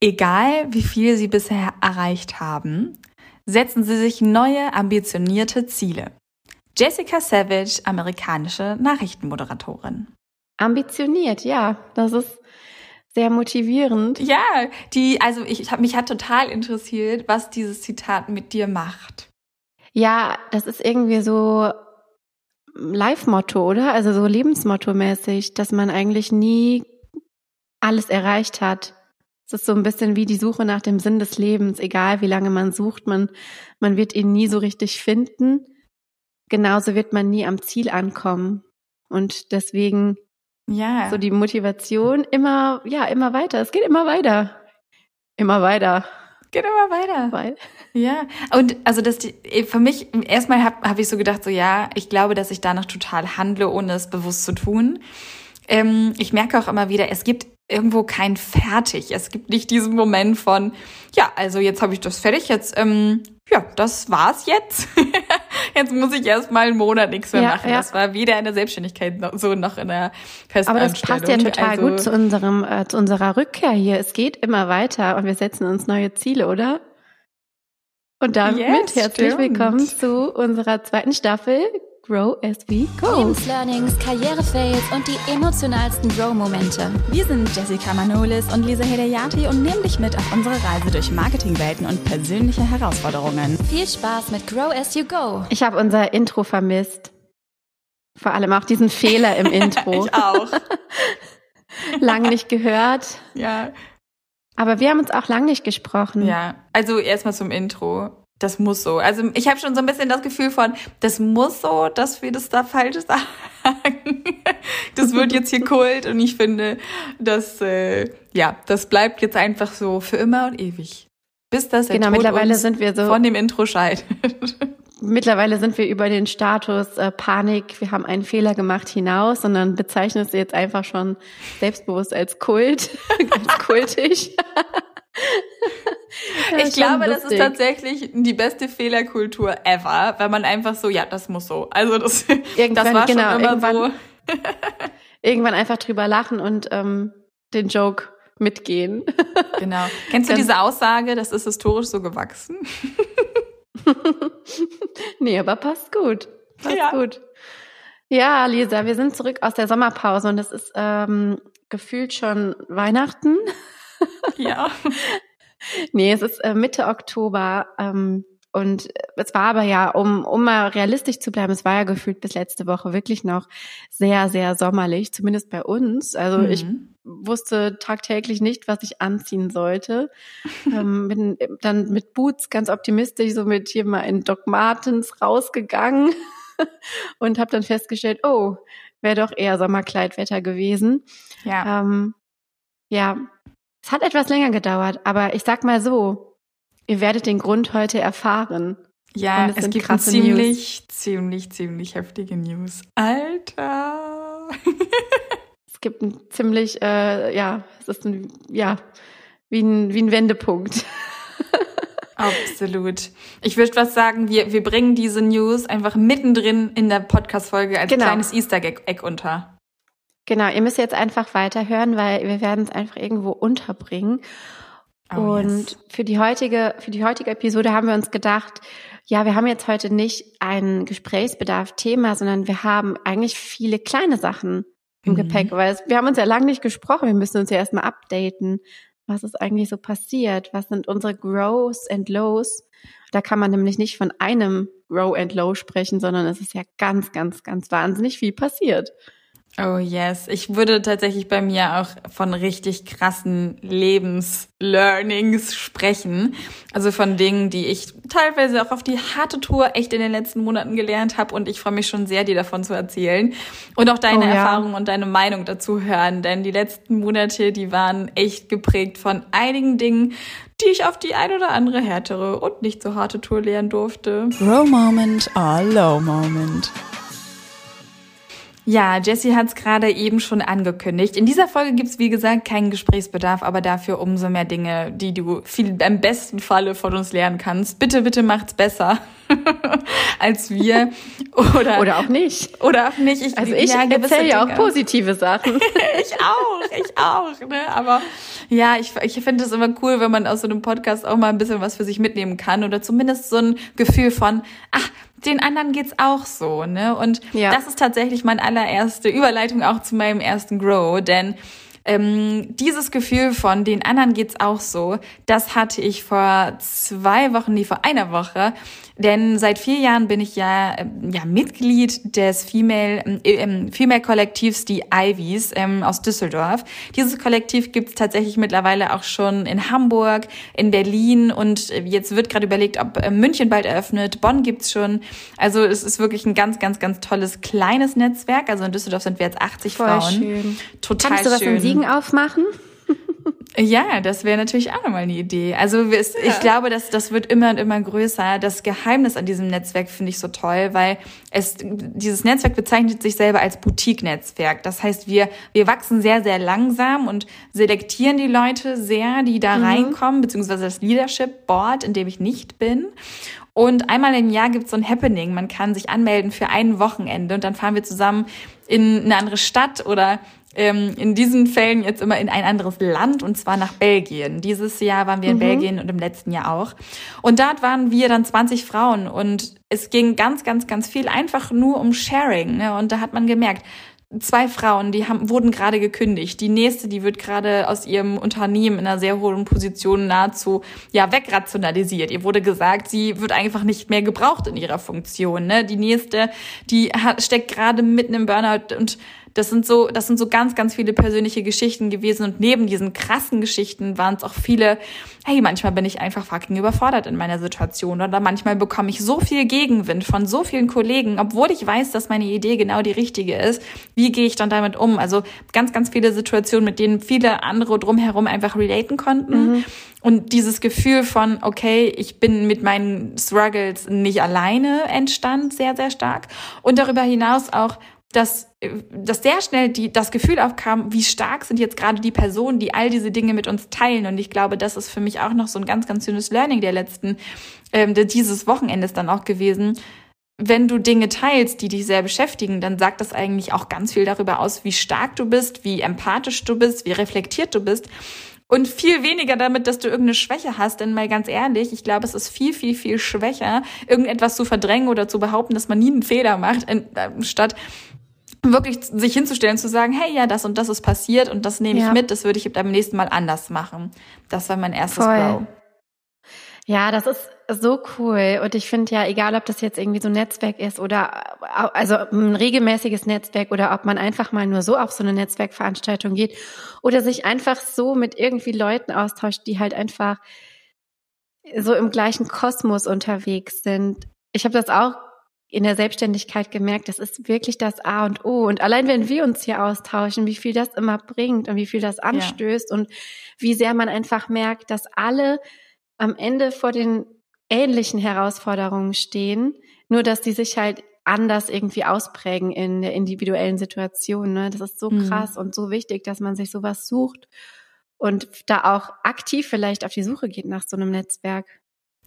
Egal, wie viel Sie bisher erreicht haben, setzen Sie sich neue, ambitionierte Ziele. Jessica Savage, amerikanische Nachrichtenmoderatorin. Ambitioniert, ja, das ist sehr motivierend. Ja, die, also ich habe mich hat total interessiert, was dieses Zitat mit dir macht. Ja, das ist irgendwie so Live-Motto, oder? Also so Lebensmotto-mäßig, dass man eigentlich nie alles erreicht hat. Es ist so ein bisschen wie die Suche nach dem Sinn des Lebens, egal wie lange man sucht, man, man wird ihn nie so richtig finden. Genauso wird man nie am Ziel ankommen. Und deswegen ja. so die Motivation immer, ja, immer weiter. Es geht immer weiter. Immer weiter. Geht immer weiter. Weil. Ja, und also das für mich erstmal habe hab ich so gedacht, so ja, ich glaube, dass ich danach total handle, ohne es bewusst zu tun. Ähm, ich merke auch immer wieder, es gibt irgendwo kein fertig. Es gibt nicht diesen Moment von, ja, also jetzt habe ich das fertig, jetzt, ähm, ja, das war's jetzt. jetzt muss ich erst mal einen Monat nichts mehr ja, machen. Ja. Das war weder in der Selbstständigkeit noch, so noch in der Festanstellung. Aber das passt ja total also, gut zu unserem, äh, zu unserer Rückkehr hier. Es geht immer weiter und wir setzen uns neue Ziele, oder? Und damit yes, herzlich stimmt. willkommen zu unserer zweiten Staffel Grow as we go. Lebenslearnings, Karrierefails und die emotionalsten Grow-Momente. Wir sind Jessica Manolis und Lisa Hedayati und nehmen dich mit auf unsere Reise durch Marketingwelten und persönliche Herausforderungen. Viel Spaß mit Grow as you go. Ich habe unser Intro vermisst. Vor allem auch diesen Fehler im Intro. ich auch. lang nicht gehört. Ja. Aber wir haben uns auch lang nicht gesprochen. Ja, also erstmal zum Intro das muss so. Also ich habe schon so ein bisschen das Gefühl von, das muss so, dass wir das da falsch sagen. das wird jetzt hier Kult und ich finde, dass äh, ja, das bleibt jetzt einfach so für immer und ewig. Bis das genau, mittlerweile sind wir so von dem Intro scheidet. mittlerweile sind wir über den Status äh, Panik, wir haben einen Fehler gemacht hinaus, sondern bezeichnest du jetzt einfach schon selbstbewusst als Kult, als kultig. ich glaube, lustig. das ist tatsächlich die beste Fehlerkultur ever, wenn man einfach so, ja, das muss so. Also das, das war genau, schon immer so. irgendwann einfach drüber lachen und ähm, den Joke mitgehen. genau. Kennst du diese Aussage, das ist historisch so gewachsen? nee, aber passt gut. Passt ja. gut. Ja, Lisa, wir sind zurück aus der Sommerpause und es ist ähm, gefühlt schon Weihnachten. Ja. nee, es ist äh, Mitte Oktober. Ähm, und es war aber ja, um, um mal realistisch zu bleiben, es war ja gefühlt bis letzte Woche wirklich noch sehr, sehr sommerlich, zumindest bei uns. Also mhm. ich wusste tagtäglich nicht, was ich anziehen sollte. ähm, bin dann mit Boots ganz optimistisch so mit hier mal in Doc Martens rausgegangen und habe dann festgestellt, oh, wäre doch eher Sommerkleidwetter gewesen. Ja. Ähm, ja, es hat etwas länger gedauert, aber ich sag mal so, ihr werdet den Grund heute erfahren. Ja, es, es gibt ziemlich, News. ziemlich, ziemlich heftige News. Alter! es gibt ein ziemlich, äh, ja, es ist ein, ja, wie ein, wie ein Wendepunkt. Absolut. Ich würde was sagen, wir, wir bringen diese News einfach mittendrin in der Podcast-Folge als genau. kleines Easter Egg unter. Genau, ihr müsst jetzt einfach weiterhören, weil wir werden es einfach irgendwo unterbringen. Oh, und yes. für die heutige, für die heutige Episode haben wir uns gedacht, ja, wir haben jetzt heute nicht ein Gesprächsbedarf-Thema, sondern wir haben eigentlich viele kleine Sachen im mhm. Gepäck, weil es, wir haben uns ja lange nicht gesprochen. Wir müssen uns ja erstmal updaten. Was ist eigentlich so passiert? Was sind unsere Grows and Lows? Da kann man nämlich nicht von einem Grow and Low sprechen, sondern es ist ja ganz, ganz, ganz wahnsinnig viel passiert. Oh yes, ich würde tatsächlich bei mir auch von richtig krassen Lebenslearnings sprechen. Also von Dingen, die ich teilweise auch auf die harte Tour echt in den letzten Monaten gelernt habe und ich freue mich schon sehr, dir davon zu erzählen und auch deine oh, ja. Erfahrungen und deine Meinung dazu hören, denn die letzten Monate, die waren echt geprägt von einigen Dingen, die ich auf die ein oder andere härtere und nicht so harte Tour lernen durfte. Low Moment or Low Moment. Ja, Jessie hat es gerade eben schon angekündigt. In dieser Folge gibt's wie gesagt, keinen Gesprächsbedarf, aber dafür umso mehr Dinge, die du viel im besten Falle von uns lernen kannst. Bitte, bitte macht's besser als wir. Oder, oder auch nicht. Oder auch nicht. Ich, also ich ja, erzähle ja auch positive Sachen. ich auch, ich auch. Ne? Aber Ja, ich, ich finde es immer cool, wenn man aus so einem Podcast auch mal ein bisschen was für sich mitnehmen kann oder zumindest so ein Gefühl von, ach, den anderen geht's auch so, ne? Und ja. das ist tatsächlich meine allererste Überleitung auch zu meinem ersten Grow, denn ähm, dieses Gefühl von den anderen geht's auch so, das hatte ich vor zwei Wochen, nie vor einer Woche, denn seit vier Jahren bin ich ja, ähm, ja Mitglied des Female, äh, ähm, Female Kollektivs, die Ivies ähm, aus Düsseldorf. Dieses Kollektiv gibt's tatsächlich mittlerweile auch schon in Hamburg, in Berlin und äh, jetzt wird gerade überlegt, ob äh, München bald eröffnet. Bonn gibt's schon. Also es ist wirklich ein ganz, ganz, ganz tolles kleines Netzwerk. Also in Düsseldorf sind wir jetzt 80 Voll Frauen. Schön. Total Kannst du was in Siegen aufmachen? Ja, das wäre natürlich auch nochmal eine Idee. Also es, ja. ich glaube, dass das wird immer und immer größer. Das Geheimnis an diesem Netzwerk finde ich so toll, weil es dieses Netzwerk bezeichnet sich selber als Boutique-Netzwerk. Das heißt, wir wir wachsen sehr sehr langsam und selektieren die Leute sehr, die da mhm. reinkommen, beziehungsweise das Leadership Board, in dem ich nicht bin. Und einmal im Jahr gibt es so ein Happening. Man kann sich anmelden für ein Wochenende und dann fahren wir zusammen in eine andere Stadt oder ähm, in diesen Fällen jetzt immer in ein anderes Land und zwar nach Belgien. Dieses Jahr waren wir in mhm. Belgien und im letzten Jahr auch. Und dort waren wir dann 20 Frauen und es ging ganz, ganz, ganz viel einfach nur um Sharing. Ne? Und da hat man gemerkt, zwei Frauen, die haben, wurden gerade gekündigt. Die nächste, die wird gerade aus ihrem Unternehmen in einer sehr hohen Position nahezu ja wegrationalisiert. Ihr wurde gesagt, sie wird einfach nicht mehr gebraucht in ihrer Funktion. Ne? Die nächste, die hat, steckt gerade mitten im Burnout und das sind so, das sind so ganz, ganz viele persönliche Geschichten gewesen und neben diesen krassen Geschichten waren es auch viele, hey, manchmal bin ich einfach fucking überfordert in meiner Situation oder manchmal bekomme ich so viel Gegenwind von so vielen Kollegen, obwohl ich weiß, dass meine Idee genau die richtige ist. Wie gehe ich dann damit um? Also ganz, ganz viele Situationen, mit denen viele andere drumherum einfach relaten konnten. Mhm. Und dieses Gefühl von, okay, ich bin mit meinen Struggles nicht alleine entstand sehr, sehr stark. Und darüber hinaus auch, dass, dass sehr schnell die, das Gefühl aufkam, wie stark sind jetzt gerade die Personen, die all diese Dinge mit uns teilen. Und ich glaube, das ist für mich auch noch so ein ganz, ganz schönes Learning der letzten, ähm, dieses Wochenendes dann auch gewesen. Wenn du Dinge teilst, die dich sehr beschäftigen, dann sagt das eigentlich auch ganz viel darüber aus, wie stark du bist, wie empathisch du bist, wie reflektiert du bist. Und viel weniger damit, dass du irgendeine Schwäche hast. Denn mal ganz ehrlich, ich glaube, es ist viel, viel, viel schwächer, irgendetwas zu verdrängen oder zu behaupten, dass man nie einen Fehler macht, statt wirklich sich hinzustellen, zu sagen, hey, ja, das und das ist passiert und das nehme ja. ich mit, das würde ich beim nächsten Mal anders machen. Das war mein erstes Voll. Grow. Ja, das ist so cool. Und ich finde ja, egal ob das jetzt irgendwie so ein Netzwerk ist oder also ein regelmäßiges Netzwerk oder ob man einfach mal nur so auf so eine Netzwerkveranstaltung geht oder sich einfach so mit irgendwie Leuten austauscht, die halt einfach so im gleichen Kosmos unterwegs sind. Ich habe das auch in der Selbstständigkeit gemerkt, das ist wirklich das A und O. Und allein wenn wir uns hier austauschen, wie viel das immer bringt und wie viel das anstößt ja. und wie sehr man einfach merkt, dass alle am Ende vor den ähnlichen Herausforderungen stehen, nur dass die sich halt anders irgendwie ausprägen in der individuellen Situation. Ne? Das ist so mhm. krass mhm. und so wichtig, dass man sich sowas sucht und da auch aktiv vielleicht auf die Suche geht nach so einem Netzwerk.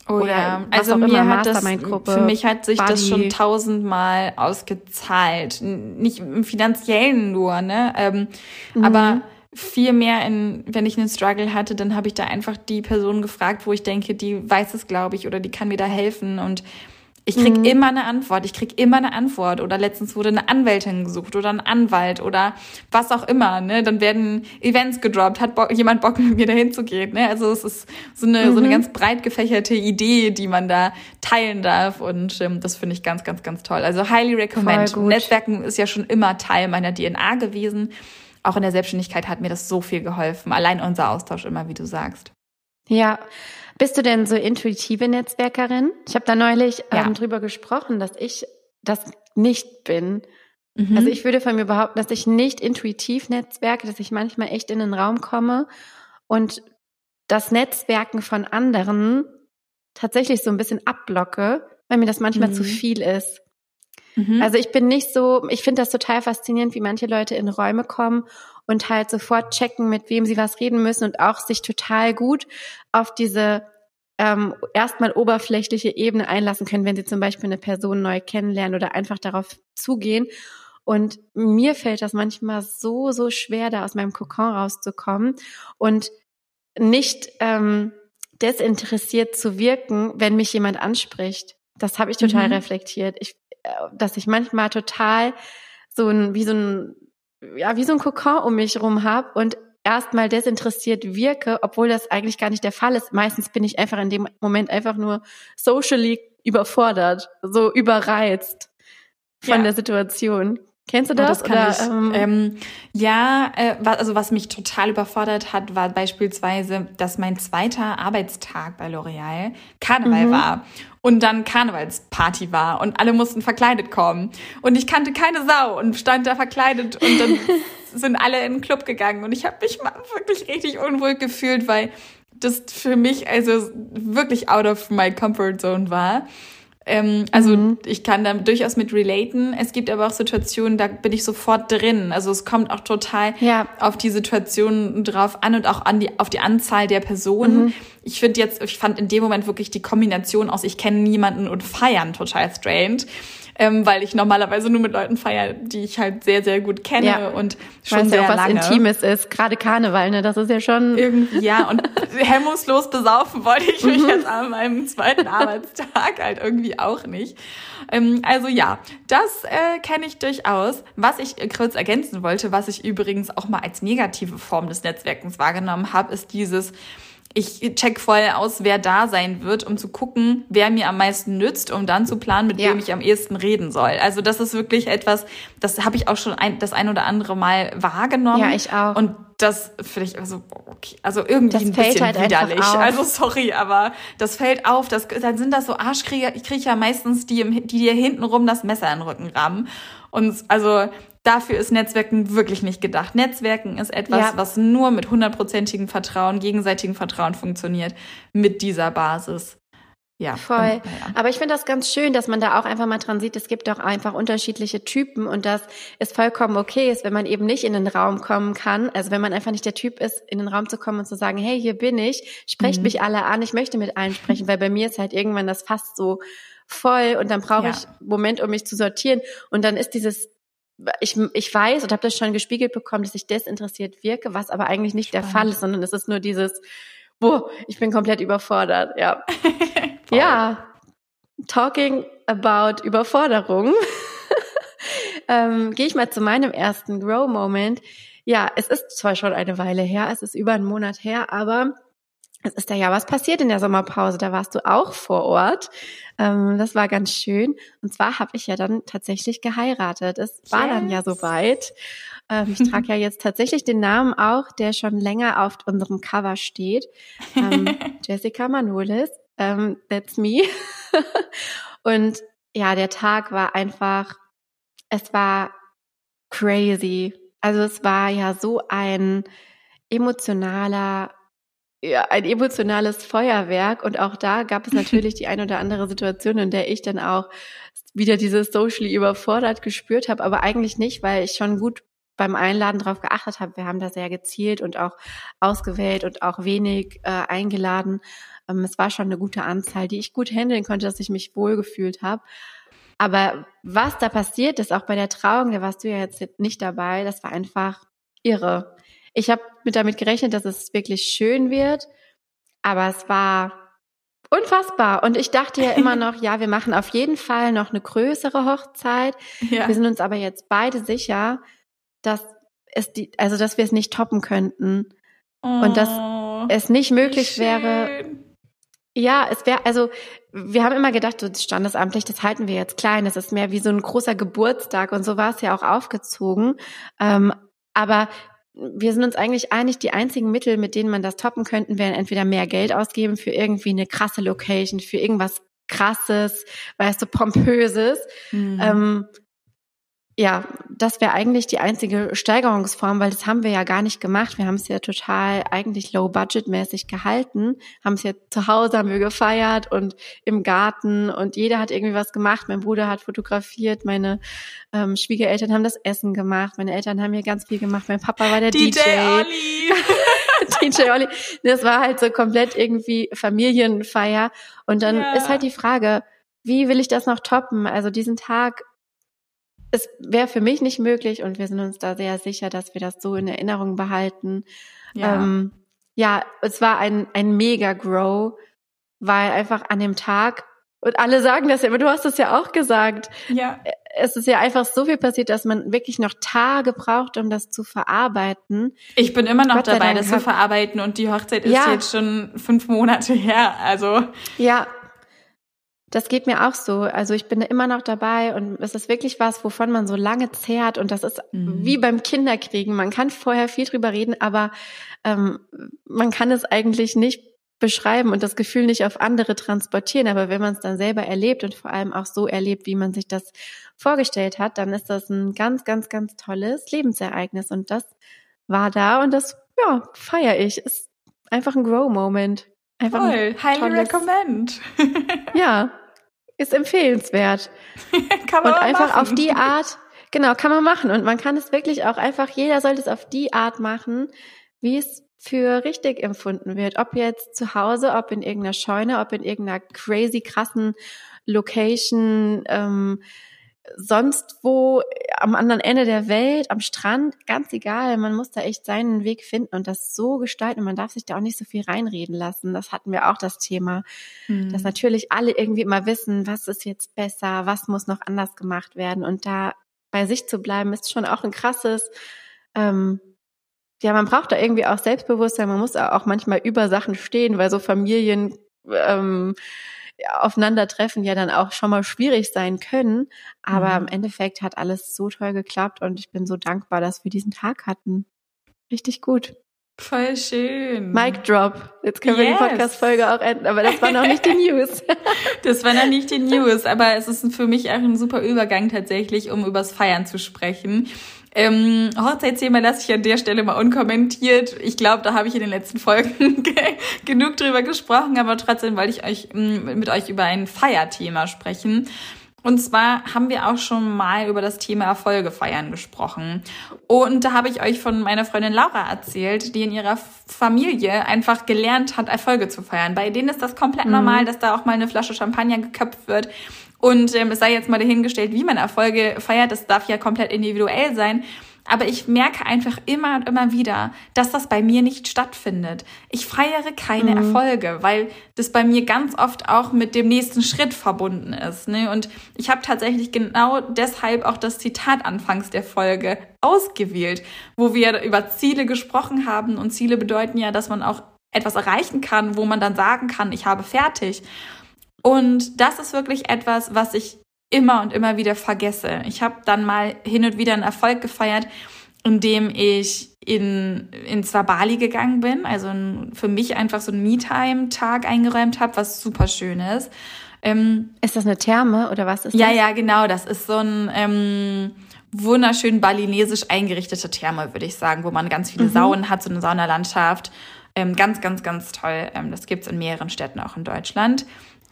Oh Oder ja, also mir hat das, für mich hat sich Buddy. das schon tausendmal ausgezahlt. Nicht im finanziellen nur, ne? Ähm, mhm. Aber viel mehr in, wenn ich einen Struggle hatte, dann habe ich da einfach die Person gefragt, wo ich denke, die weiß es, glaube ich, oder die kann mir da helfen und ich krieg mhm. immer eine Antwort, ich krieg immer eine Antwort. Oder letztens wurde eine Anwältin gesucht oder ein Anwalt oder was auch immer. Ne? Dann werden Events gedroppt, hat Bock, jemand Bock mit mir dahin zu gehen. Ne? Also es ist so eine, mhm. so eine mhm. ganz breit gefächerte Idee, die man da teilen darf. Und ähm, das finde ich ganz, ganz, ganz toll. Also highly recommend. Netzwerken ist ja schon immer Teil meiner DNA gewesen. Auch in der Selbstständigkeit hat mir das so viel geholfen. Allein unser Austausch immer, wie du sagst. Ja, bist du denn so intuitive Netzwerkerin? Ich habe da neulich ja. ähm, drüber gesprochen, dass ich das nicht bin. Mhm. Also ich würde von mir behaupten, dass ich nicht intuitiv netzwerke, dass ich manchmal echt in den Raum komme und das Netzwerken von anderen tatsächlich so ein bisschen abblocke, weil mir das manchmal mhm. zu viel ist. Mhm. Also ich bin nicht so, ich finde das total faszinierend, wie manche Leute in Räume kommen und halt sofort checken, mit wem sie was reden müssen und auch sich total gut auf diese ähm, erstmal oberflächliche Ebene einlassen können, wenn sie zum Beispiel eine Person neu kennenlernen oder einfach darauf zugehen. Und mir fällt das manchmal so, so schwer, da aus meinem Kokon rauszukommen. Und nicht ähm, desinteressiert zu wirken, wenn mich jemand anspricht. Das habe ich total mhm. reflektiert. Ich, äh, dass ich manchmal total so ein, wie so ein, ja, wie so ein Kokon um mich rum habe und erstmal desinteressiert wirke, obwohl das eigentlich gar nicht der Fall ist. Meistens bin ich einfach in dem Moment einfach nur socially überfordert, so überreizt von ja. der Situation. Kennst du das? Oh, das oder, ich, ähm, ähm, ja, äh, also was mich total überfordert hat, war beispielsweise, dass mein zweiter Arbeitstag bei L'Oreal Karneval mhm. war und dann Karnevalsparty war und alle mussten verkleidet kommen und ich kannte keine Sau und stand da verkleidet und dann sind alle in den Club gegangen und ich habe mich wirklich richtig unwohl gefühlt, weil das für mich also wirklich out of my comfort zone war. Ähm, also mhm. ich kann da durchaus mit relaten. Es gibt aber auch Situationen, da bin ich sofort drin. Also es kommt auch total ja. auf die Situation drauf an und auch an die, auf die Anzahl der Personen. Mhm. Ich finde jetzt, ich fand in dem Moment wirklich die Kombination aus, ich kenne niemanden und feiern total strange ähm, weil ich normalerweise nur mit Leuten feiere, die ich halt sehr, sehr gut kenne ja. und schon Weiß sehr ja auch, was lange. Intimes ist, gerade Karneval, ne? Das ist ja schon irgendwie ja und hemmungslos besaufen wollte ich mich mhm. jetzt an meinem zweiten Arbeitstag halt irgendwie auch nicht. Ähm, also ja, das äh, kenne ich durchaus. Was ich kurz ergänzen wollte, was ich übrigens auch mal als negative Form des Netzwerkens wahrgenommen habe, ist dieses ich check voll aus, wer da sein wird, um zu gucken, wer mir am meisten nützt, um dann zu planen, mit ja. wem ich am ehesten reden soll. Also das ist wirklich etwas, das habe ich auch schon ein, das ein oder andere Mal wahrgenommen. Ja, ich auch. Und das finde ich also okay, also irgendwie das ein bisschen halt widerlich. Also sorry, aber das fällt auf. Das, dann sind das so Arschkriecher, ich kriege ja meistens die, die dir hintenrum das Messer in den Rücken rammen. Und also Dafür ist Netzwerken wirklich nicht gedacht. Netzwerken ist etwas, ja. was nur mit hundertprozentigem Vertrauen, gegenseitigem Vertrauen funktioniert, mit dieser Basis. Ja, voll. Ja. Aber ich finde das ganz schön, dass man da auch einfach mal dran sieht, es gibt auch einfach unterschiedliche Typen und dass es vollkommen okay ist, wenn man eben nicht in den Raum kommen kann. Also wenn man einfach nicht der Typ ist, in den Raum zu kommen und zu sagen, hey, hier bin ich, sprecht mhm. mich alle an, ich möchte mit allen sprechen, weil bei mir ist halt irgendwann das fast so voll und dann brauche ja. ich einen Moment, um mich zu sortieren. Und dann ist dieses ich, ich weiß und habe das schon gespiegelt bekommen, dass ich desinteressiert wirke, was aber eigentlich nicht Spannend. der Fall ist, sondern es ist nur dieses, boah, ich bin komplett überfordert, ja. ja, talking about Überforderung. ähm, Gehe ich mal zu meinem ersten Grow-Moment. Ja, es ist zwar schon eine Weile her, es ist über einen Monat her, aber es ist da ja was passiert in der Sommerpause. Da warst du auch vor Ort. Ähm, das war ganz schön. Und zwar habe ich ja dann tatsächlich geheiratet. Es war yes. dann ja soweit. Ähm, ich trage ja jetzt tatsächlich den Namen auch, der schon länger auf unserem Cover steht. Ähm, Jessica Manolis. Ähm, that's me. Und ja, der Tag war einfach, es war crazy. Also es war ja so ein emotionaler ja, ein emotionales Feuerwerk. Und auch da gab es natürlich die ein oder andere Situation, in der ich dann auch wieder dieses socially überfordert gespürt habe, aber eigentlich nicht, weil ich schon gut beim Einladen darauf geachtet habe. Wir haben da sehr gezielt und auch ausgewählt und auch wenig äh, eingeladen. Ähm, es war schon eine gute Anzahl, die ich gut handeln konnte, dass ich mich wohlgefühlt habe. Aber was da passiert ist, auch bei der Trauung, da warst du ja jetzt nicht dabei, das war einfach irre. Ich habe mit damit gerechnet, dass es wirklich schön wird, aber es war unfassbar. Und ich dachte ja immer noch, ja, wir machen auf jeden Fall noch eine größere Hochzeit. Ja. Wir sind uns aber jetzt beide sicher, dass es die, also dass wir es nicht toppen könnten oh, und dass oh, es nicht möglich wäre. Ja, es wäre, also wir haben immer gedacht, so standesamtlich, das halten wir jetzt klein. Das ist mehr wie so ein großer Geburtstag und so war es ja auch aufgezogen. Ähm, aber wir sind uns eigentlich einig, die einzigen Mittel, mit denen man das toppen könnten, wären entweder mehr Geld ausgeben für irgendwie eine krasse Location, für irgendwas krasses, weißt du, pompöses. Mhm. Ähm, ja, das wäre eigentlich die einzige Steigerungsform, weil das haben wir ja gar nicht gemacht. Wir haben es ja total eigentlich low-budget-mäßig gehalten, haben es ja zu Hause haben wir gefeiert und im Garten und jeder hat irgendwie was gemacht. Mein Bruder hat fotografiert, meine ähm, Schwiegereltern haben das Essen gemacht, meine Eltern haben hier ganz viel gemacht, mein Papa war der DJ. DJ Olli. DJ Olli. Das war halt so komplett irgendwie Familienfeier. Und dann ja. ist halt die Frage, wie will ich das noch toppen? Also diesen Tag es wäre für mich nicht möglich und wir sind uns da sehr sicher, dass wir das so in Erinnerung behalten. Ja. Ähm, ja, es war ein, ein mega Grow, weil einfach an dem Tag, und alle sagen das ja, aber du hast es ja auch gesagt. Ja. Es ist ja einfach so viel passiert, dass man wirklich noch Tage braucht, um das zu verarbeiten. Ich bin immer noch Gott dabei, das zu verarbeiten und die Hochzeit ist ja. jetzt schon fünf Monate her, also. Ja, das geht mir auch so. Also ich bin immer noch dabei und es ist wirklich was, wovon man so lange zehrt und das ist mhm. wie beim Kinderkriegen. Man kann vorher viel drüber reden, aber ähm, man kann es eigentlich nicht beschreiben und das Gefühl nicht auf andere transportieren. Aber wenn man es dann selber erlebt und vor allem auch so erlebt, wie man sich das vorgestellt hat, dann ist das ein ganz, ganz, ganz tolles Lebensereignis und das war da und das, ja, feiere ich. Ist einfach ein Grow-Moment. Einfach Toll, highly recommend. ja, ist empfehlenswert. kann man Und einfach machen. auf die Art, genau, kann man machen. Und man kann es wirklich auch einfach, jeder sollte es auf die Art machen, wie es für richtig empfunden wird. Ob jetzt zu Hause, ob in irgendeiner Scheune, ob in irgendeiner crazy krassen Location, ähm, sonst wo am anderen Ende der Welt, am Strand, ganz egal. Man muss da echt seinen Weg finden und das so gestalten. Und man darf sich da auch nicht so viel reinreden lassen. Das hatten wir auch das Thema, mhm. dass natürlich alle irgendwie immer wissen, was ist jetzt besser, was muss noch anders gemacht werden. Und da bei sich zu bleiben, ist schon auch ein krasses, ähm, ja, man braucht da irgendwie auch Selbstbewusstsein. Man muss auch manchmal über Sachen stehen, weil so Familien, ähm, Aufeinandertreffen ja dann auch schon mal schwierig sein können. Aber mhm. im Endeffekt hat alles so toll geklappt und ich bin so dankbar, dass wir diesen Tag hatten. Richtig gut. Voll schön. Mic drop. Jetzt können yes. wir die Podcast-Folge auch enden, aber das war noch nicht die News. das war noch nicht die News, aber es ist für mich auch ein super Übergang tatsächlich, um übers Feiern zu sprechen. Ähm, Hochzeitsthema lasse ich an der Stelle mal unkommentiert. Ich glaube, da habe ich in den letzten Folgen genug drüber gesprochen, aber trotzdem wollte ich euch mm, mit euch über ein Feierthema sprechen. Und zwar haben wir auch schon mal über das Thema Erfolge feiern gesprochen. Und da habe ich euch von meiner Freundin Laura erzählt, die in ihrer Familie einfach gelernt hat, Erfolge zu feiern. Bei denen ist das komplett mhm. normal, dass da auch mal eine Flasche Champagner geköpft wird. Und ähm, es sei jetzt mal dahingestellt, wie man Erfolge feiert. Das darf ja komplett individuell sein. Aber ich merke einfach immer und immer wieder, dass das bei mir nicht stattfindet. Ich feiere keine mhm. Erfolge, weil das bei mir ganz oft auch mit dem nächsten Schritt verbunden ist. Ne? Und ich habe tatsächlich genau deshalb auch das Zitat anfangs der Folge ausgewählt, wo wir über Ziele gesprochen haben. Und Ziele bedeuten ja, dass man auch etwas erreichen kann, wo man dann sagen kann, ich habe fertig. Und das ist wirklich etwas, was ich immer und immer wieder vergesse. Ich habe dann mal hin und wieder einen Erfolg gefeiert, indem ich in, in zwar Bali gegangen bin, also für mich einfach so einen Me-Time-Tag eingeräumt habe, was super schön ist. Ähm, ist das eine Therme oder was ist ja, das? Ja, ja, genau. Das ist so ein ähm, wunderschön balinesisch eingerichteter Therme, würde ich sagen, wo man ganz viele mhm. Saunen hat, so eine Saunalandschaft. Ähm, ganz, ganz, ganz toll. Ähm, das gibt's in mehreren Städten auch in Deutschland.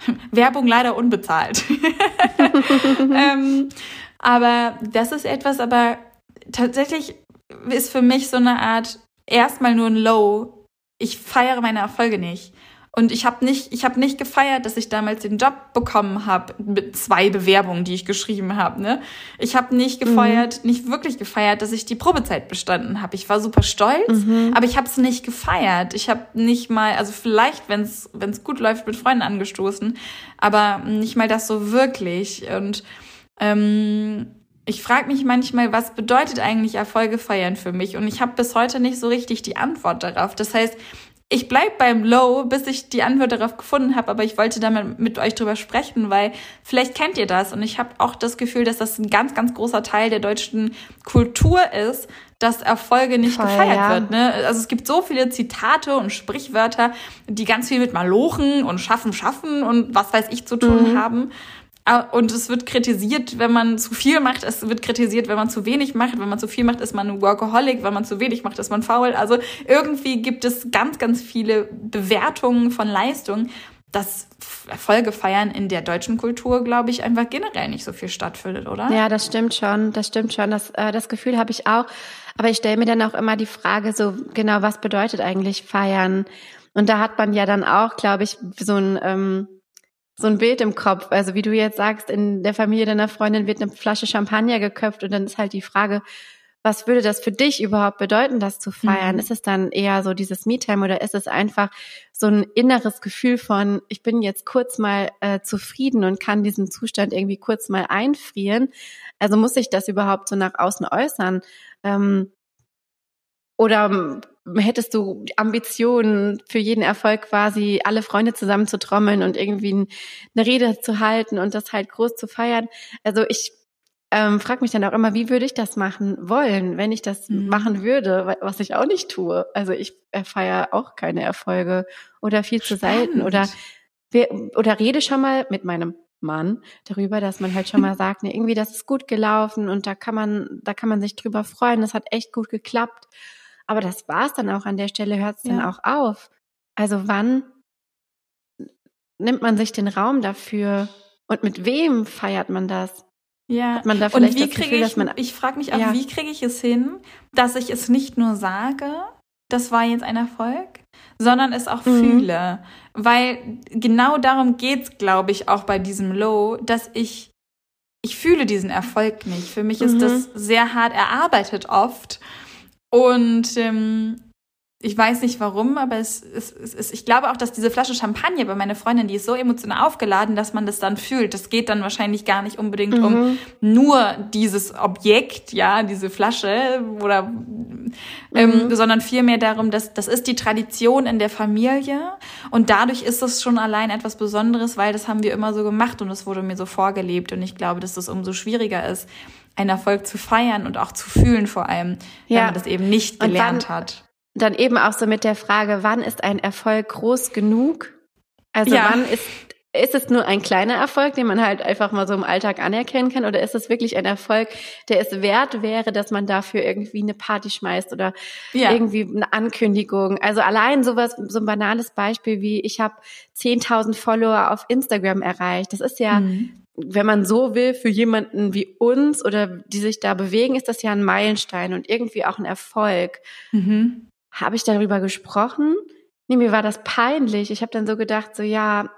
Werbung leider unbezahlt. ähm, aber das ist etwas, aber tatsächlich ist für mich so eine Art erstmal nur ein Low. Ich feiere meine Erfolge nicht. Und ich habe nicht, ich habe nicht gefeiert, dass ich damals den Job bekommen habe mit zwei Bewerbungen, die ich geschrieben habe. Ne? Ich habe nicht gefeiert, mhm. nicht wirklich gefeiert, dass ich die Probezeit bestanden habe. Ich war super stolz, mhm. aber ich habe es nicht gefeiert. Ich habe nicht mal, also vielleicht, wenn es wenn es gut läuft, mit Freunden angestoßen, aber nicht mal das so wirklich. Und ähm, ich frage mich manchmal, was bedeutet eigentlich Erfolge feiern für mich? Und ich habe bis heute nicht so richtig die Antwort darauf. Das heißt, ich bleib beim Low, bis ich die Antwort darauf gefunden habe, aber ich wollte damit mit euch drüber sprechen, weil vielleicht kennt ihr das und ich habe auch das Gefühl, dass das ein ganz, ganz großer Teil der deutschen Kultur ist, dass Erfolge nicht Voll, gefeiert ja. wird. Ne? Also es gibt so viele Zitate und Sprichwörter, die ganz viel mit Malochen und Schaffen, Schaffen und was weiß ich zu tun mhm. haben. Ah, und es wird kritisiert, wenn man zu viel macht. Es wird kritisiert, wenn man zu wenig macht. Wenn man zu viel macht, ist man ein Workaholic. Wenn man zu wenig macht, ist man faul. Also irgendwie gibt es ganz, ganz viele Bewertungen von Leistung, dass Erfolge feiern in der deutschen Kultur, glaube ich, einfach generell nicht so viel stattfindet, oder? Ja, das stimmt schon. Das stimmt schon. Das, äh, das Gefühl habe ich auch. Aber ich stelle mir dann auch immer die Frage, so genau, was bedeutet eigentlich feiern? Und da hat man ja dann auch, glaube ich, so ein ähm, so ein Bild im Kopf. Also wie du jetzt sagst, in der Familie deiner Freundin wird eine Flasche Champagner geköpft und dann ist halt die Frage, was würde das für dich überhaupt bedeuten, das zu feiern? Mhm. Ist es dann eher so dieses Me-Time oder ist es einfach so ein inneres Gefühl von, ich bin jetzt kurz mal äh, zufrieden und kann diesen Zustand irgendwie kurz mal einfrieren? Also muss ich das überhaupt so nach außen äußern? Ähm, oder ähm, hättest du Ambitionen für jeden Erfolg quasi alle Freunde zusammen zu trommeln und irgendwie eine Rede zu halten und das halt groß zu feiern? Also ich ähm, frage mich dann auch immer, wie würde ich das machen wollen, wenn ich das mhm. machen würde, was ich auch nicht tue. Also ich feiere auch keine Erfolge oder viel zu selten oder oder rede schon mal mit meinem Mann darüber, dass man halt schon mal sagt, ne, irgendwie das ist gut gelaufen und da kann man, da kann man sich drüber freuen, das hat echt gut geklappt. Aber das war's dann auch an der Stelle, hört es ja. dann auch auf. Also wann nimmt man sich den Raum dafür und mit wem feiert man das? Ja. Hat man da vielleicht und wie kriege ich, ich frage mich auch, ja. wie kriege ich es hin, dass ich es nicht nur sage, das war jetzt ein Erfolg, sondern es auch mhm. fühle. Weil genau darum geht's, glaube ich, auch bei diesem Low, dass ich, ich fühle diesen Erfolg nicht. Für mich mhm. ist das sehr hart erarbeitet oft. Und ähm, ich weiß nicht warum, aber es, es, es, es, ich glaube auch, dass diese Flasche Champagner bei meiner Freundin, die ist so emotional aufgeladen, dass man das dann fühlt. Das geht dann wahrscheinlich gar nicht unbedingt mhm. um nur dieses Objekt, ja, diese Flasche oder, ähm, mhm. sondern vielmehr darum, dass das ist die Tradition in der Familie und dadurch ist es schon allein etwas Besonderes, weil das haben wir immer so gemacht und es wurde mir so vorgelebt und ich glaube, dass das umso schwieriger ist, einen Erfolg zu feiern und auch zu fühlen vor allem, ja. wenn man das eben nicht gelernt hat dann eben auch so mit der Frage, wann ist ein Erfolg groß genug? Also ja. wann ist ist es nur ein kleiner Erfolg, den man halt einfach mal so im Alltag anerkennen kann, oder ist es wirklich ein Erfolg, der es wert wäre, dass man dafür irgendwie eine Party schmeißt oder ja. irgendwie eine Ankündigung? Also allein sowas, so ein banales Beispiel wie ich habe 10.000 Follower auf Instagram erreicht. Das ist ja mhm wenn man so will, für jemanden wie uns oder die sich da bewegen, ist das ja ein Meilenstein und irgendwie auch ein Erfolg. Mhm. Habe ich darüber gesprochen? Nee, mir war das peinlich. Ich habe dann so gedacht, so ja,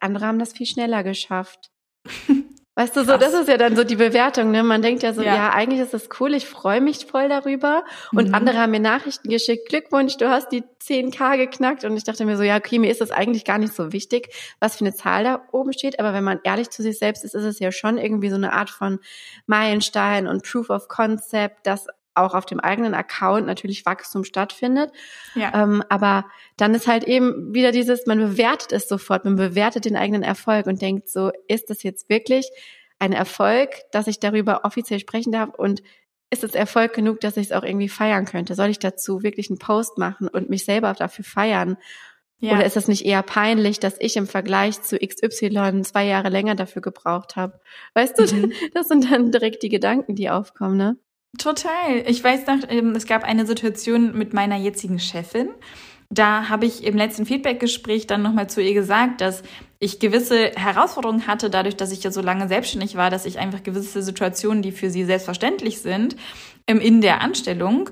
andere haben das viel schneller geschafft. Weißt du, so, das ist ja dann so die Bewertung, ne? Man denkt ja so, ja, ja eigentlich ist das cool, ich freue mich voll darüber. Und mhm. andere haben mir Nachrichten geschickt, Glückwunsch, du hast die 10k geknackt. Und ich dachte mir so, ja, okay, mir ist das eigentlich gar nicht so wichtig, was für eine Zahl da oben steht. Aber wenn man ehrlich zu sich selbst ist, ist es ja schon irgendwie so eine Art von Meilenstein und Proof of Concept, dass auch auf dem eigenen Account natürlich Wachstum stattfindet. Ja. Ähm, aber dann ist halt eben wieder dieses, man bewertet es sofort, man bewertet den eigenen Erfolg und denkt so, ist das jetzt wirklich ein Erfolg, dass ich darüber offiziell sprechen darf und ist es Erfolg genug, dass ich es auch irgendwie feiern könnte? Soll ich dazu wirklich einen Post machen und mich selber dafür feiern? Ja. Oder ist es nicht eher peinlich, dass ich im Vergleich zu XY zwei Jahre länger dafür gebraucht habe? Weißt du, mhm. das sind dann direkt die Gedanken, die aufkommen, ne? Total. Ich weiß noch, ähm, es gab eine Situation mit meiner jetzigen Chefin. Da habe ich im letzten Feedbackgespräch dann nochmal zu ihr gesagt, dass ich gewisse Herausforderungen hatte, dadurch, dass ich ja so lange selbstständig war, dass ich einfach gewisse Situationen, die für sie selbstverständlich sind, ähm, in der Anstellung,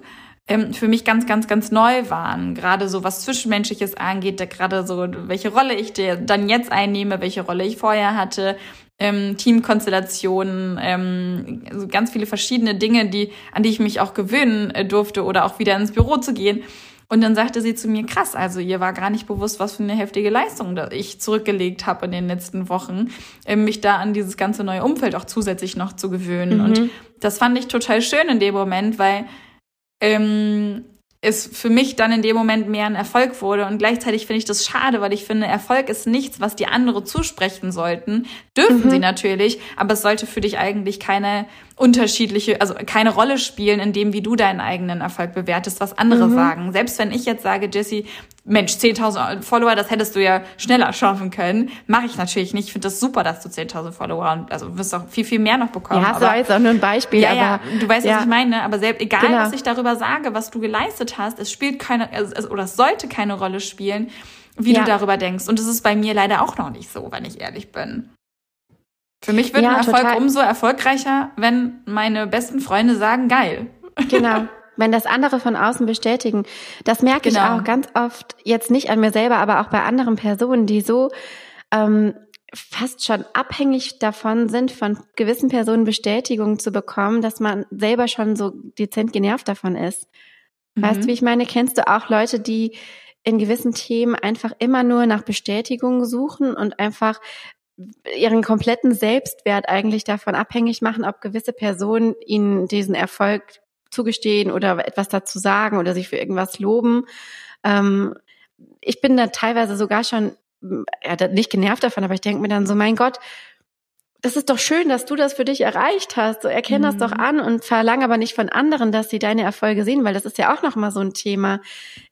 ähm, für mich ganz, ganz, ganz neu waren. Gerade so was Zwischenmenschliches angeht, gerade so, welche Rolle ich dann jetzt einnehme, welche Rolle ich vorher hatte, ähm, Teamkonstellationen, ähm, also ganz viele verschiedene Dinge, die, an die ich mich auch gewöhnen äh, durfte oder auch wieder ins Büro zu gehen. Und dann sagte sie zu mir, krass, also ihr war gar nicht bewusst, was für eine heftige Leistung ich zurückgelegt habe in den letzten Wochen, äh, mich da an dieses ganze neue Umfeld auch zusätzlich noch zu gewöhnen. Mhm. Und das fand ich total schön in dem Moment, weil ähm, es für mich dann in dem Moment mehr ein Erfolg wurde. Und gleichzeitig finde ich das schade, weil ich finde, Erfolg ist nichts, was die andere zusprechen sollten. Dürfen mhm. sie natürlich, aber es sollte für dich eigentlich keine unterschiedliche, also keine Rolle spielen in dem, wie du deinen eigenen Erfolg bewertest, was andere mhm. sagen. Selbst wenn ich jetzt sage, Jesse, Mensch, 10.000 Follower, das hättest du ja schneller schaffen können. Mache ich natürlich nicht. Ich finde das super, dass du 10.000 Follower und also wirst auch viel, viel mehr noch bekommen. Ja, so war jetzt auch nur ein Beispiel. Ja, aber, ja, du weißt, ja. was ich meine. Aber selbst, egal, genau. was ich darüber sage, was du geleistet hast, es spielt keine, also, oder es sollte keine Rolle spielen, wie ja. du darüber denkst. Und es ist bei mir leider auch noch nicht so, wenn ich ehrlich bin. Für mich wird ja, ein Erfolg total. umso erfolgreicher, wenn meine besten Freunde sagen, geil. Genau. wenn das andere von außen bestätigen. Das merke genau. ich auch ganz oft, jetzt nicht an mir selber, aber auch bei anderen Personen, die so ähm, fast schon abhängig davon sind, von gewissen Personen Bestätigung zu bekommen, dass man selber schon so dezent genervt davon ist. Mhm. Weißt du, wie ich meine? Kennst du auch Leute, die in gewissen Themen einfach immer nur nach Bestätigung suchen und einfach ihren kompletten Selbstwert eigentlich davon abhängig machen, ob gewisse Personen ihnen diesen Erfolg zugestehen oder etwas dazu sagen oder sich für irgendwas loben. Ähm, ich bin da teilweise sogar schon ja, nicht genervt davon, aber ich denke mir dann so, mein Gott, das ist doch schön, dass du das für dich erreicht hast. So erkenn mhm. das doch mhm. an und verlang aber nicht von anderen, dass sie deine Erfolge sehen, weil das ist ja auch noch mal so ein Thema.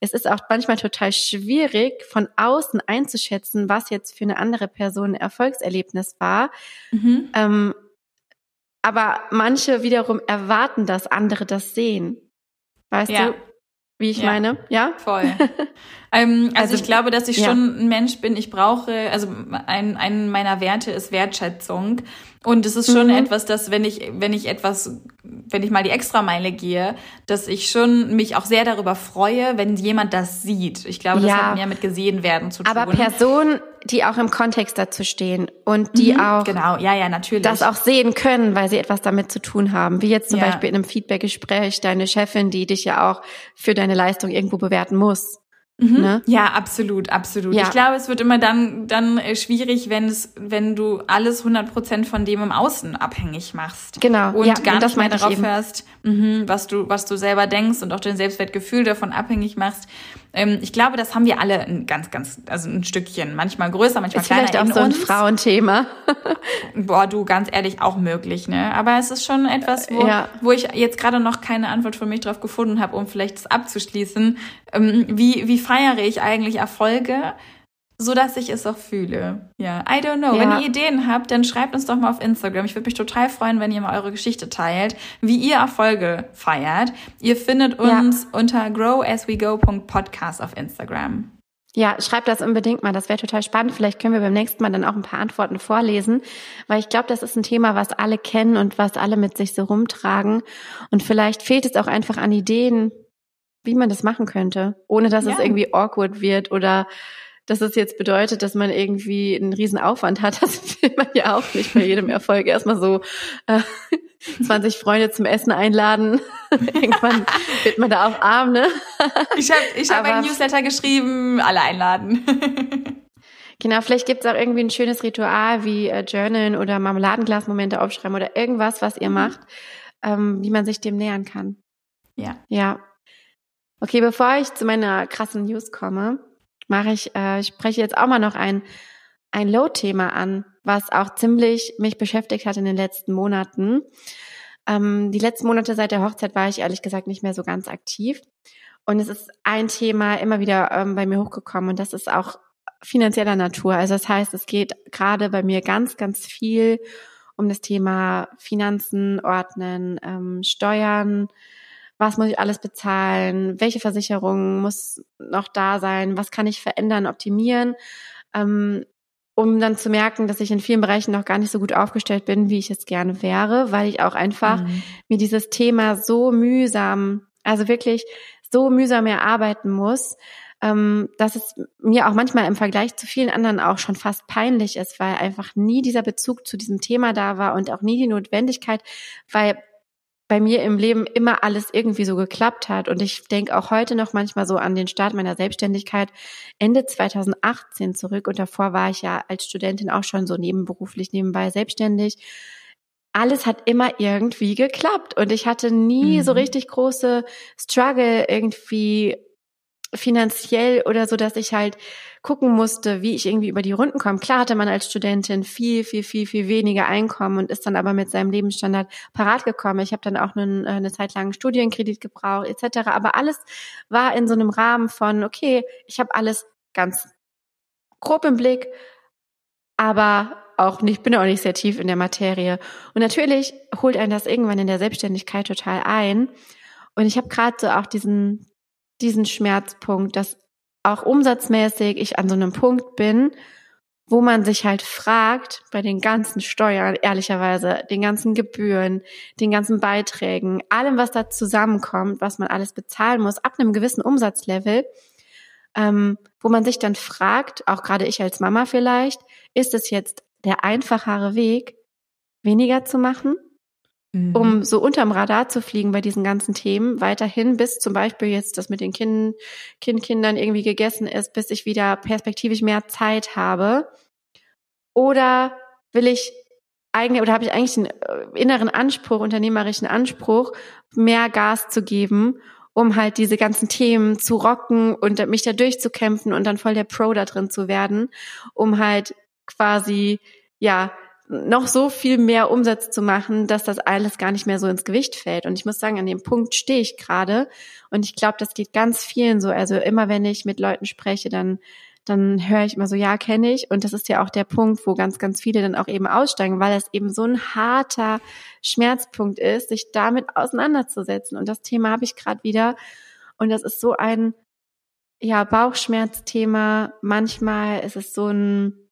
Es ist auch manchmal total schwierig, von außen einzuschätzen, was jetzt für eine andere Person ein Erfolgserlebnis war. Mhm. Ähm, aber manche wiederum erwarten, dass andere das sehen. Weißt ja. du, wie ich ja. meine? Ja? Voll. ähm, also, also, ich glaube, dass ich ja. schon ein Mensch bin. Ich brauche, also ein, ein meiner Werte ist Wertschätzung. Und es ist schon mhm. etwas, dass wenn ich, wenn ich etwas, wenn ich mal die Extrameile gehe, dass ich schon mich auch sehr darüber freue, wenn jemand das sieht. Ich glaube, das ja. hat mehr mit gesehen werden zu tun. Aber Personen, die auch im Kontext dazu stehen und die mhm, auch genau, ja, ja, natürlich. das auch sehen können, weil sie etwas damit zu tun haben. Wie jetzt zum ja. Beispiel in einem Feedbackgespräch deine Chefin, die dich ja auch für deine Leistung irgendwo bewerten muss. Mhm. Ne? Ja, absolut, absolut. Ja. Ich glaube, es wird immer dann dann äh, schwierig, wenn es, wenn du alles 100 Prozent von dem im Außen abhängig machst. Genau. Und ja, gar und nicht mehr darauf hörst, mh, was du was du selber denkst und auch dein Selbstwertgefühl davon abhängig machst. Ähm, ich glaube, das haben wir alle ein ganz, ganz, also ein Stückchen. Manchmal größer, manchmal ist kleiner. Vielleicht auch so ein uns. Frauenthema. Boah, du, ganz ehrlich, auch möglich, ne? Aber es ist schon etwas, wo, ja. wo ich jetzt gerade noch keine Antwort von mich drauf gefunden habe, um vielleicht das abzuschließen. Ähm, wie, wie feiere ich eigentlich Erfolge? So dass ich es auch fühle. Ja, I don't know. Ja. Wenn ihr Ideen habt, dann schreibt uns doch mal auf Instagram. Ich würde mich total freuen, wenn ihr mal eure Geschichte teilt, wie ihr Erfolge feiert. Ihr findet uns ja. unter growaswego.podcast auf Instagram. Ja, schreibt das unbedingt mal. Das wäre total spannend. Vielleicht können wir beim nächsten Mal dann auch ein paar Antworten vorlesen, weil ich glaube, das ist ein Thema, was alle kennen und was alle mit sich so rumtragen. Und vielleicht fehlt es auch einfach an Ideen, wie man das machen könnte, ohne dass ja. es irgendwie awkward wird oder dass es jetzt bedeutet, dass man irgendwie einen riesen Aufwand hat, das will man ja auch nicht bei jedem Erfolg. Erstmal so äh, 20 Freunde zum Essen einladen. Irgendwann wird man da auch arm, ne? ich habe ich hab ein Newsletter geschrieben, alle einladen. Genau, vielleicht gibt's auch irgendwie ein schönes Ritual wie äh, Journalen oder Marmeladenglasmomente aufschreiben oder irgendwas, was ihr mhm. macht, ähm, wie man sich dem nähern kann. Ja. Ja. Okay, bevor ich zu meiner krassen News komme, mache ich, äh, ich spreche jetzt auch mal noch ein, ein Low-Thema an, was auch ziemlich mich beschäftigt hat in den letzten Monaten. Ähm, die letzten Monate seit der Hochzeit war ich ehrlich gesagt nicht mehr so ganz aktiv. Und es ist ein Thema immer wieder ähm, bei mir hochgekommen und das ist auch finanzieller Natur. Also das heißt, es geht gerade bei mir ganz, ganz viel um das Thema Finanzen, Ordnen, ähm, Steuern, was muss ich alles bezahlen, welche Versicherung muss noch da sein, was kann ich verändern, optimieren, ähm, um dann zu merken, dass ich in vielen Bereichen noch gar nicht so gut aufgestellt bin, wie ich es gerne wäre, weil ich auch einfach mhm. mir dieses Thema so mühsam, also wirklich so mühsam erarbeiten muss, ähm, dass es mir auch manchmal im Vergleich zu vielen anderen auch schon fast peinlich ist, weil einfach nie dieser Bezug zu diesem Thema da war und auch nie die Notwendigkeit, weil bei mir im Leben immer alles irgendwie so geklappt hat. Und ich denke auch heute noch manchmal so an den Start meiner Selbstständigkeit Ende 2018 zurück. Und davor war ich ja als Studentin auch schon so nebenberuflich nebenbei selbstständig. Alles hat immer irgendwie geklappt. Und ich hatte nie mhm. so richtig große Struggle irgendwie finanziell oder so, dass ich halt gucken musste, wie ich irgendwie über die Runden komme. Klar hatte man als Studentin viel, viel, viel, viel weniger Einkommen und ist dann aber mit seinem Lebensstandard parat gekommen. Ich habe dann auch einen, äh, eine Zeit lang einen Studienkredit gebraucht etc. Aber alles war in so einem Rahmen von, okay, ich habe alles ganz grob im Blick, aber auch nicht, bin auch nicht sehr tief in der Materie. Und natürlich holt einen das irgendwann in der Selbstständigkeit total ein. Und ich habe gerade so auch diesen diesen Schmerzpunkt, dass auch umsatzmäßig ich an so einem Punkt bin, wo man sich halt fragt, bei den ganzen Steuern, ehrlicherweise, den ganzen Gebühren, den ganzen Beiträgen, allem, was da zusammenkommt, was man alles bezahlen muss, ab einem gewissen Umsatzlevel, ähm, wo man sich dann fragt, auch gerade ich als Mama vielleicht, ist es jetzt der einfachere Weg, weniger zu machen, mhm. um so unterm Radar zu fliegen bei diesen ganzen Themen, weiterhin, bis zum Beispiel jetzt das mit den kind, kind Kindern irgendwie gegessen ist, bis ich wieder perspektivisch mehr Zeit habe? Oder will ich eigentlich, oder habe ich eigentlich einen äh, inneren Anspruch, unternehmerischen Anspruch, mehr Gas zu geben, um halt diese ganzen Themen zu rocken und mich da durchzukämpfen und dann voll der Pro da drin zu werden, um halt quasi, ja, noch so viel mehr Umsatz zu machen, dass das alles gar nicht mehr so ins Gewicht fällt. Und ich muss sagen, an dem Punkt stehe ich gerade. Und ich glaube, das geht ganz vielen so. Also immer wenn ich mit Leuten spreche, dann dann höre ich immer so, ja, kenne ich. Und das ist ja auch der Punkt, wo ganz, ganz viele dann auch eben aussteigen, weil es eben so ein harter Schmerzpunkt ist, sich damit auseinanderzusetzen. Und das Thema habe ich gerade wieder. Und das ist so ein, ja, Bauchschmerzthema. Manchmal ist es so ein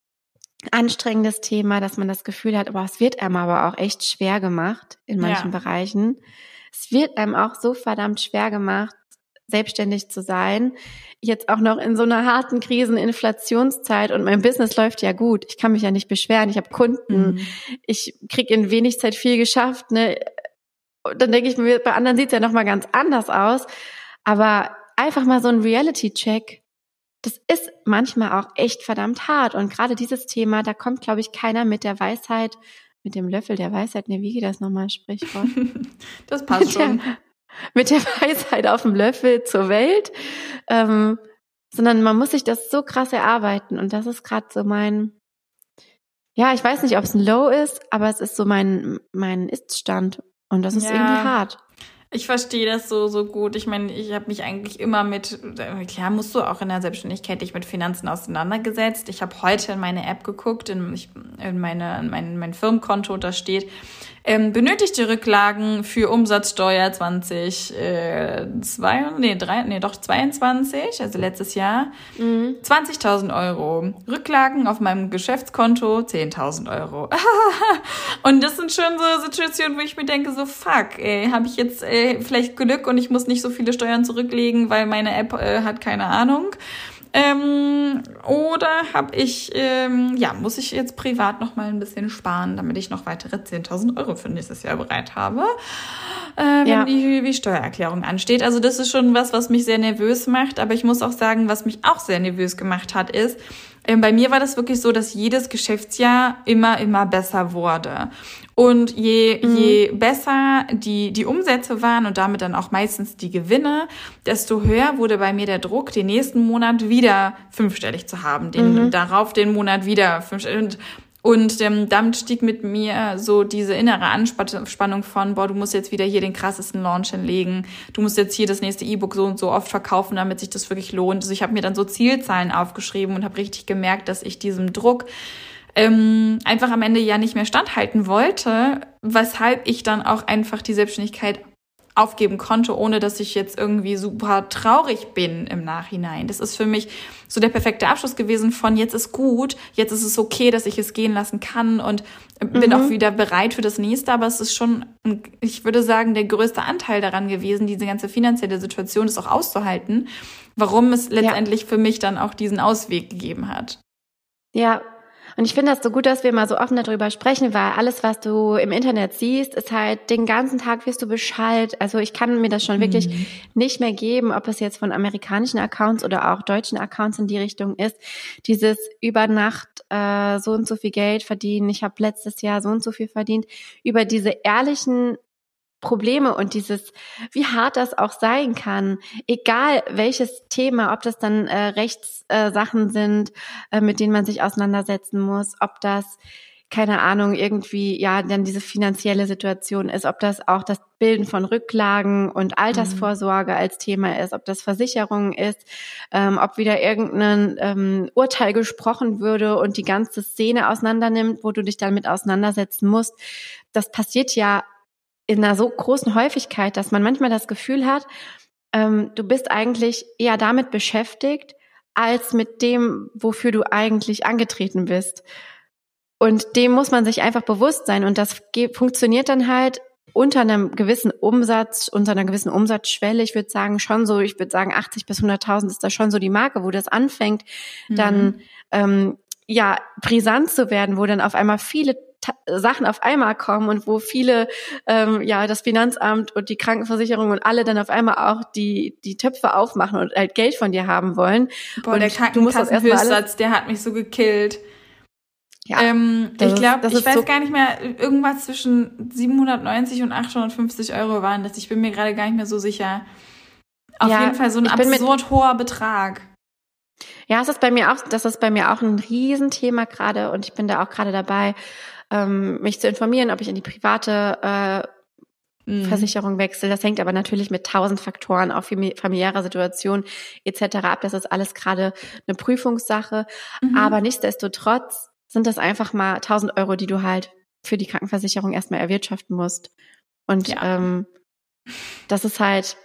anstrengendes Thema, dass man das Gefühl hat, aber es wird einem aber auch echt schwer gemacht in manchen ja. Bereichen. Es wird einem auch so verdammt schwer gemacht, selbstständig zu sein. Jetzt auch noch in so einer harten Krisen-Inflationszeit und mein Business läuft ja gut. Ich kann mich ja nicht beschweren. Ich habe Kunden. Mhm. Ich krieg in wenig Zeit viel geschafft. Ne? Und dann denke ich mir, bei anderen sieht's ja noch mal ganz anders aus. Aber einfach mal so ein Reality-Check. Das ist manchmal auch echt verdammt hart. Und gerade dieses Thema, da kommt, glaube ich, keiner mit der Weisheit, mit dem Löffel der Weisheit. Ne, wie geht das nochmal, Sprichwort? das passt schon mit der Weisheit auf dem Löffel zur Welt, ähm, sondern man muss sich das so krass erarbeiten und das ist gerade so mein, ja, ich weiß nicht, ob es ein Low ist, aber es ist so mein mein Ist-Stand und das ist ja. irgendwie hart. Ich verstehe das so, so gut. Ich meine, ich habe mich eigentlich immer mit, klar musst du auch in der Selbstständigkeit dich mit Finanzen auseinandergesetzt. Ich habe heute in meine App geguckt, in, in, meine, in mein, mein Firmenkonto, da steht, ähm, benötigte Rücklagen für Umsatzsteuer 20, äh, zwei, nee, drei, nee, doch 22, also letztes Jahr, mhm. 20.000 Euro. Rücklagen auf meinem Geschäftskonto 10.000 Euro. und das sind schon so Situationen, wo ich mir denke, so fuck, ey, habe ich jetzt äh, vielleicht Glück und ich muss nicht so viele Steuern zurücklegen, weil meine App äh, hat keine Ahnung. Ähm, oder habe ich, ähm, ja, muss ich jetzt privat noch mal ein bisschen sparen, damit ich noch weitere 10.000 Euro für nächstes Jahr bereit habe, äh, wenn ja. die, die Steuererklärung ansteht. Also das ist schon was, was mich sehr nervös macht. Aber ich muss auch sagen, was mich auch sehr nervös gemacht hat, ist, ähm, bei mir war das wirklich so, dass jedes Geschäftsjahr immer, immer besser wurde. Und je, mhm. je besser die, die Umsätze waren und damit dann auch meistens die Gewinne, desto höher wurde bei mir der Druck, den nächsten Monat wieder fünfstellig zu haben, den mhm. darauf den Monat wieder fünfstellig. Und und ähm, damit stieg mit mir so diese innere Anspannung von, boah, du musst jetzt wieder hier den krassesten Launch hinlegen, du musst jetzt hier das nächste E-Book so und so oft verkaufen, damit sich das wirklich lohnt. Also ich habe mir dann so Zielzahlen aufgeschrieben und habe richtig gemerkt, dass ich diesem Druck ähm, einfach am Ende ja nicht mehr standhalten wollte, weshalb ich dann auch einfach die Selbstständigkeit aufgeben konnte, ohne dass ich jetzt irgendwie super traurig bin im Nachhinein. Das ist für mich so der perfekte Abschluss gewesen von jetzt ist gut, jetzt ist es okay, dass ich es gehen lassen kann und bin mhm. auch wieder bereit für das nächste, aber es ist schon, ich würde sagen, der größte Anteil daran gewesen, diese ganze finanzielle Situation ist auch auszuhalten, warum es letztendlich ja. für mich dann auch diesen Ausweg gegeben hat. Ja, und ich finde das so gut, dass wir mal so offen darüber sprechen, weil alles, was du im Internet siehst, ist halt den ganzen Tag wirst du Bescheid. Also ich kann mir das schon wirklich mhm. nicht mehr geben, ob es jetzt von amerikanischen Accounts oder auch deutschen Accounts in die Richtung ist. Dieses über Nacht äh, so und so viel Geld verdienen. Ich habe letztes Jahr so und so viel verdient. Über diese ehrlichen Probleme und dieses, wie hart das auch sein kann, egal welches Thema, ob das dann äh, Rechtssachen äh, sind, äh, mit denen man sich auseinandersetzen muss, ob das keine Ahnung, irgendwie, ja, dann diese finanzielle Situation ist, ob das auch das Bilden von Rücklagen und Altersvorsorge mhm. als Thema ist, ob das Versicherungen ist, ähm, ob wieder irgendein ähm, Urteil gesprochen würde und die ganze Szene auseinandernimmt, wo du dich dann mit auseinandersetzen musst. Das passiert ja in einer so großen Häufigkeit, dass man manchmal das Gefühl hat, ähm, du bist eigentlich eher damit beschäftigt, als mit dem, wofür du eigentlich angetreten bist. Und dem muss man sich einfach bewusst sein. Und das funktioniert dann halt unter einem gewissen Umsatz, unter einer gewissen Umsatzschwelle, ich würde sagen schon so, ich würde sagen 80 bis 100.000 ist da schon so die Marke, wo das anfängt, mhm. dann ähm, ja brisant zu werden, wo dann auf einmal viele Sachen auf einmal kommen und wo viele, ähm, ja, das Finanzamt und die Krankenversicherung und alle dann auf einmal auch die, die Töpfe aufmachen und halt Geld von dir haben wollen. Boah, und der Krankenkassenhöchstsatz, der hat mich so gekillt. Ja, ähm, ich glaube, ich weiß so gar nicht mehr, irgendwas zwischen 790 und 850 Euro waren das. Ich bin mir gerade gar nicht mehr so sicher. Auf ja, jeden Fall so ein absurd hoher Betrag. Ja, es ist bei mir auch, das ist bei mir auch ein Riesenthema gerade und ich bin da auch gerade dabei, ähm, mich zu informieren, ob ich in die private äh, mhm. Versicherung wechsle. Das hängt aber natürlich mit tausend Faktoren, auch familiärer Situation etc. ab. Das ist alles gerade eine Prüfungssache. Mhm. Aber nichtsdestotrotz sind das einfach mal tausend Euro, die du halt für die Krankenversicherung erstmal erwirtschaften musst. Und ja. ähm, das ist halt,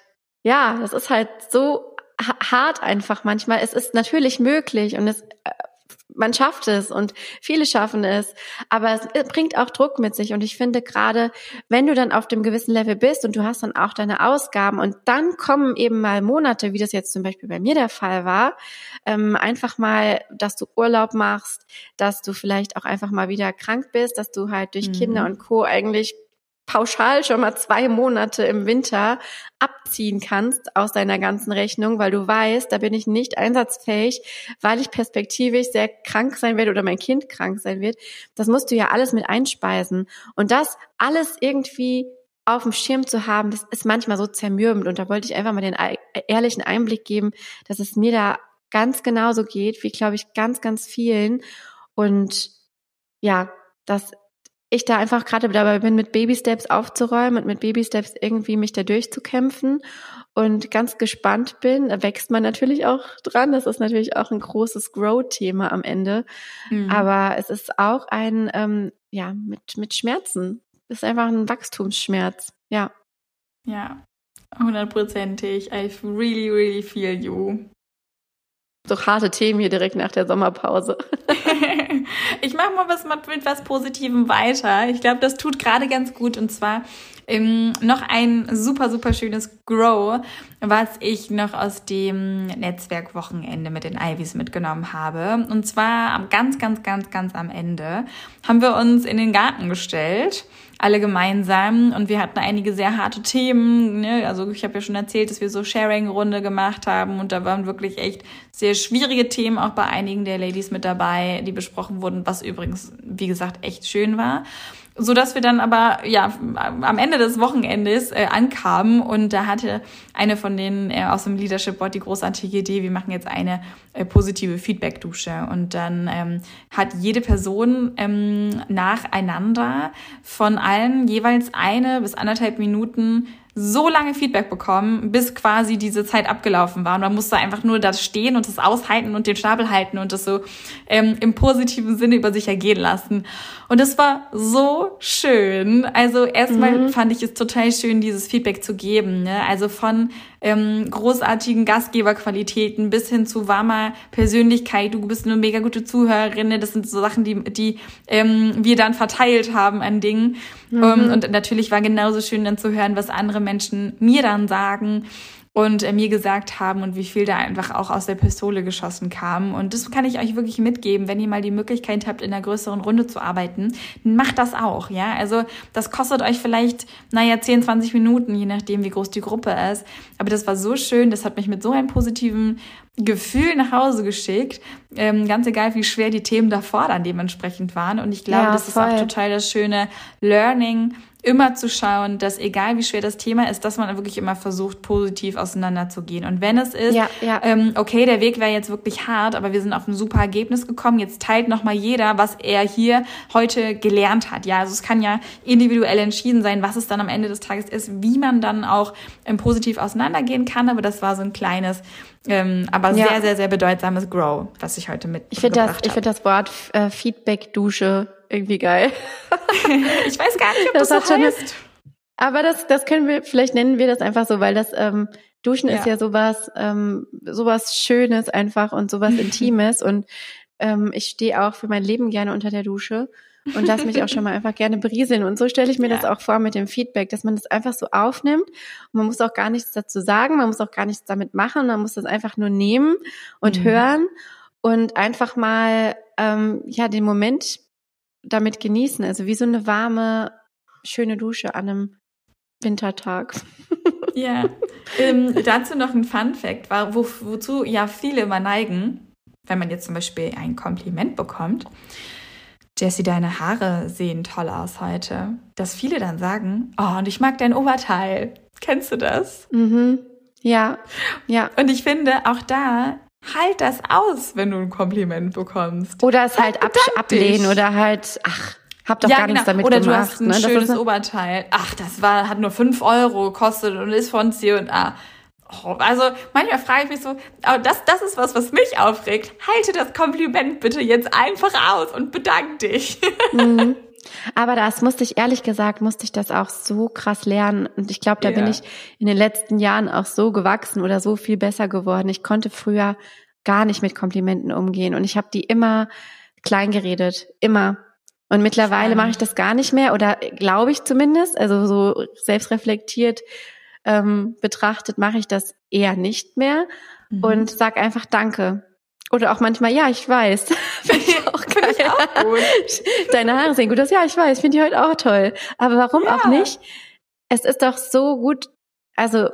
ja, das ist halt so hart einfach manchmal. Es ist natürlich möglich und es äh, man schafft es und viele schaffen es, aber es bringt auch Druck mit sich und ich finde gerade, wenn du dann auf dem gewissen Level bist und du hast dann auch deine Ausgaben und dann kommen eben mal Monate, wie das jetzt zum Beispiel bei mir der Fall war, ähm, einfach mal, dass du Urlaub machst, dass du vielleicht auch einfach mal wieder krank bist, dass du halt durch mhm. Kinder und Co. eigentlich pauschal schon mal zwei Monate im Winter abziehen kannst aus deiner ganzen Rechnung, weil du weißt, da bin ich nicht einsatzfähig, weil ich perspektivisch sehr krank sein werde oder mein Kind krank sein wird. Das musst du ja alles mit einspeisen. Und das alles irgendwie auf dem Schirm zu haben, das ist manchmal so zermürbend. Und da wollte ich einfach mal den ehrlichen Einblick geben, dass es mir da ganz genauso geht, wie glaube ich ganz, ganz vielen. Und ja, das ich da einfach gerade dabei bin, mit Baby Steps aufzuräumen und mit Baby Steps irgendwie mich da durchzukämpfen und ganz gespannt bin. Wächst man natürlich auch dran. Das ist natürlich auch ein großes Grow-Thema am Ende. Mhm. Aber es ist auch ein, ähm, ja, mit, mit Schmerzen. Es ist einfach ein Wachstumsschmerz. Ja. Ja, hundertprozentig. I really, really feel you. Doch harte Themen hier direkt nach der Sommerpause. ich mache mal was mit was Positivem weiter. Ich glaube, das tut gerade ganz gut. Und zwar ähm, noch ein super, super schönes Grow, was ich noch aus dem Netzwerkwochenende mit den Ivys mitgenommen habe. Und zwar am ganz, ganz, ganz, ganz am Ende haben wir uns in den Garten gestellt alle gemeinsam und wir hatten einige sehr harte Themen. Ne? Also ich habe ja schon erzählt, dass wir so Sharing-Runde gemacht haben und da waren wirklich echt sehr schwierige Themen auch bei einigen der Ladies mit dabei, die besprochen wurden, was übrigens, wie gesagt, echt schön war so dass wir dann aber ja am Ende des Wochenendes äh, ankamen und da hatte eine von denen äh, aus dem Leadership Board die großartige Idee, wir machen jetzt eine äh, positive Feedback-Dusche. Und dann ähm, hat jede Person ähm, nacheinander von allen jeweils eine bis anderthalb Minuten so lange Feedback bekommen, bis quasi diese Zeit abgelaufen war. Und man musste einfach nur da stehen und das aushalten und den Schnabel halten und das so ähm, im positiven Sinne über sich ergehen lassen. Und es war so schön. Also erstmal mhm. fand ich es total schön, dieses Feedback zu geben. Ne? Also von ähm, großartigen Gastgeberqualitäten bis hin zu warmer Persönlichkeit. Du bist eine mega gute Zuhörerin. Das sind so Sachen, die, die ähm, wir dann verteilt haben an Dingen. Mhm. Um, ähm, und natürlich war genauso schön dann zu hören, was andere Menschen mir dann sagen und äh, mir gesagt haben und wie viel da einfach auch aus der Pistole geschossen kam. Und das kann ich euch wirklich mitgeben, wenn ihr mal die Möglichkeit habt, in einer größeren Runde zu arbeiten, macht das auch, ja. Also das kostet euch vielleicht, naja, 10, 20 Minuten, je nachdem, wie groß die Gruppe ist. Aber das war so schön, das hat mich mit so einem positiven Gefühl nach Hause geschickt, ähm, ganz egal, wie schwer die Themen davor dann dementsprechend waren. Und ich glaube, ja, das voll. ist auch total das schöne Learning, immer zu schauen, dass egal wie schwer das Thema ist, dass man wirklich immer versucht, positiv auseinanderzugehen. Und wenn es ist, ja, ja. Ähm, okay, der Weg wäre jetzt wirklich hart, aber wir sind auf ein super Ergebnis gekommen, jetzt teilt nochmal jeder, was er hier heute gelernt hat. Ja, also es kann ja individuell entschieden sein, was es dann am Ende des Tages ist, wie man dann auch ähm, positiv auseinandergehen kann, aber das war so ein kleines, ähm, aber ja. sehr, sehr, sehr bedeutsames Grow, was ich heute mit Ich finde das, ich finde das Wort äh, Feedback-Dusche irgendwie geil. ich weiß gar nicht, ob das, das so heißt. aber das, das können wir, vielleicht nennen wir das einfach so, weil das ähm, Duschen ja. ist ja sowas, ähm, sowas Schönes einfach und sowas Intimes und Ähm, ich stehe auch für mein Leben gerne unter der Dusche und lass mich auch schon mal einfach gerne berieseln. Und so stelle ich mir ja. das auch vor mit dem Feedback, dass man das einfach so aufnimmt. Und man muss auch gar nichts dazu sagen, man muss auch gar nichts damit machen, man muss das einfach nur nehmen und mhm. hören und einfach mal ähm, ja den Moment damit genießen. Also wie so eine warme, schöne Dusche an einem Wintertag. Ja. Ähm, dazu noch ein Fun Fact, war, wo, wozu ja viele immer neigen, wenn man jetzt zum Beispiel ein Kompliment bekommt. Jessie, deine Haare sehen toll aus heute. Dass viele dann sagen, oh, und ich mag dein Oberteil. Kennst du das? Mhm. Ja, ja. Und ich finde, auch da halt das aus, wenn du ein Kompliment bekommst. Oder es halt ab ablehnen dich. oder halt, ach, hab doch ja, gar genau. nichts damit Oder gemacht. Oder du hast ein ne? schönes Oberteil. Ach, das war, hat nur fünf Euro gekostet und ist von C&A. Oh, also manchmal frage ich mich so, aber das, das ist was, was mich aufregt. Halte das Kompliment bitte jetzt einfach aus und bedank dich. Mhm. Aber das musste ich ehrlich gesagt, musste ich das auch so krass lernen. Und ich glaube, da yeah. bin ich in den letzten Jahren auch so gewachsen oder so viel besser geworden. Ich konnte früher gar nicht mit Komplimenten umgehen und ich habe die immer klein geredet, immer. Und mittlerweile mache ich das gar nicht mehr oder glaube ich zumindest, also so selbstreflektiert ähm, betrachtet, mache ich das eher nicht mehr mhm. und sag einfach Danke. Oder auch manchmal, ja, ich weiß. Finde ich auch geil. Ich auch gut. Deine Haare sehen gut aus. Ja, ich weiß, finde ich heute auch toll. Aber warum ja. auch nicht? Es ist doch so gut, also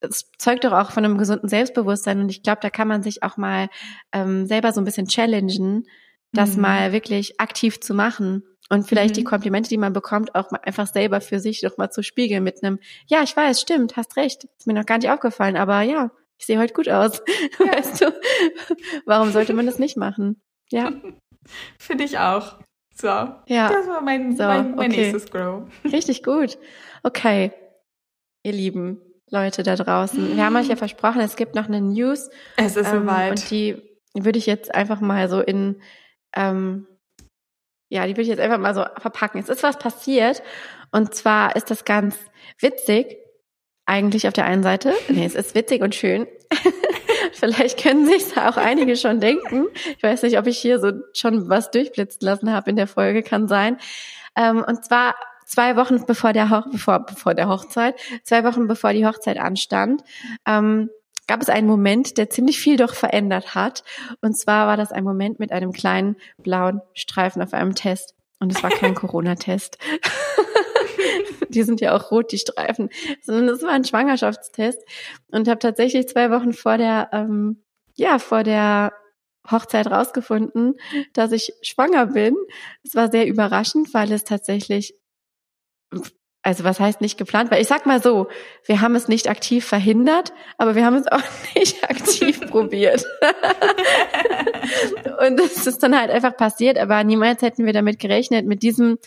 es zeugt doch auch von einem gesunden Selbstbewusstsein und ich glaube, da kann man sich auch mal ähm, selber so ein bisschen challengen, das mhm. mal wirklich aktiv zu machen und vielleicht mhm. die Komplimente, die man bekommt, auch mal einfach selber für sich noch mal zu spiegeln mit einem, ja, ich weiß, stimmt, hast recht, ist mir noch gar nicht aufgefallen, aber ja, ich sehe heute gut aus. Ja. Weißt du, warum sollte man das nicht machen? Ja. Finde ich auch. So. Ja. Das war mein, so, mein, mein okay. nächstes Grow. Richtig gut. Okay. Ihr Lieben Leute da draußen. Wir haben euch ja versprochen, es gibt noch eine News. Es ist ähm, soweit. Und die würde ich jetzt einfach mal so in ähm, ja, die würde ich jetzt einfach mal so verpacken. Es ist was passiert und zwar ist das ganz witzig, eigentlich auf der einen Seite. Nee, es ist witzig und schön. Vielleicht können sich auch einige schon denken. Ich weiß nicht, ob ich hier so schon was durchblitzen lassen habe in der Folge, kann sein. Ähm, und zwar zwei Wochen bevor der, Hoch bevor, bevor der Hochzeit, zwei Wochen bevor die Hochzeit anstand, ähm, gab es einen Moment, der ziemlich viel doch verändert hat. Und zwar war das ein Moment mit einem kleinen blauen Streifen auf einem Test. Und es war kein Corona-Test. Die sind ja auch rot, die Streifen. Sondern es war ein Schwangerschaftstest. Und habe tatsächlich zwei Wochen vor der, ähm, ja, vor der Hochzeit rausgefunden, dass ich schwanger bin. Es war sehr überraschend, weil es tatsächlich also was heißt nicht geplant? Weil ich sag mal so, wir haben es nicht aktiv verhindert, aber wir haben es auch nicht aktiv probiert. und es ist dann halt einfach passiert, aber niemals hätten wir damit gerechnet, mit diesem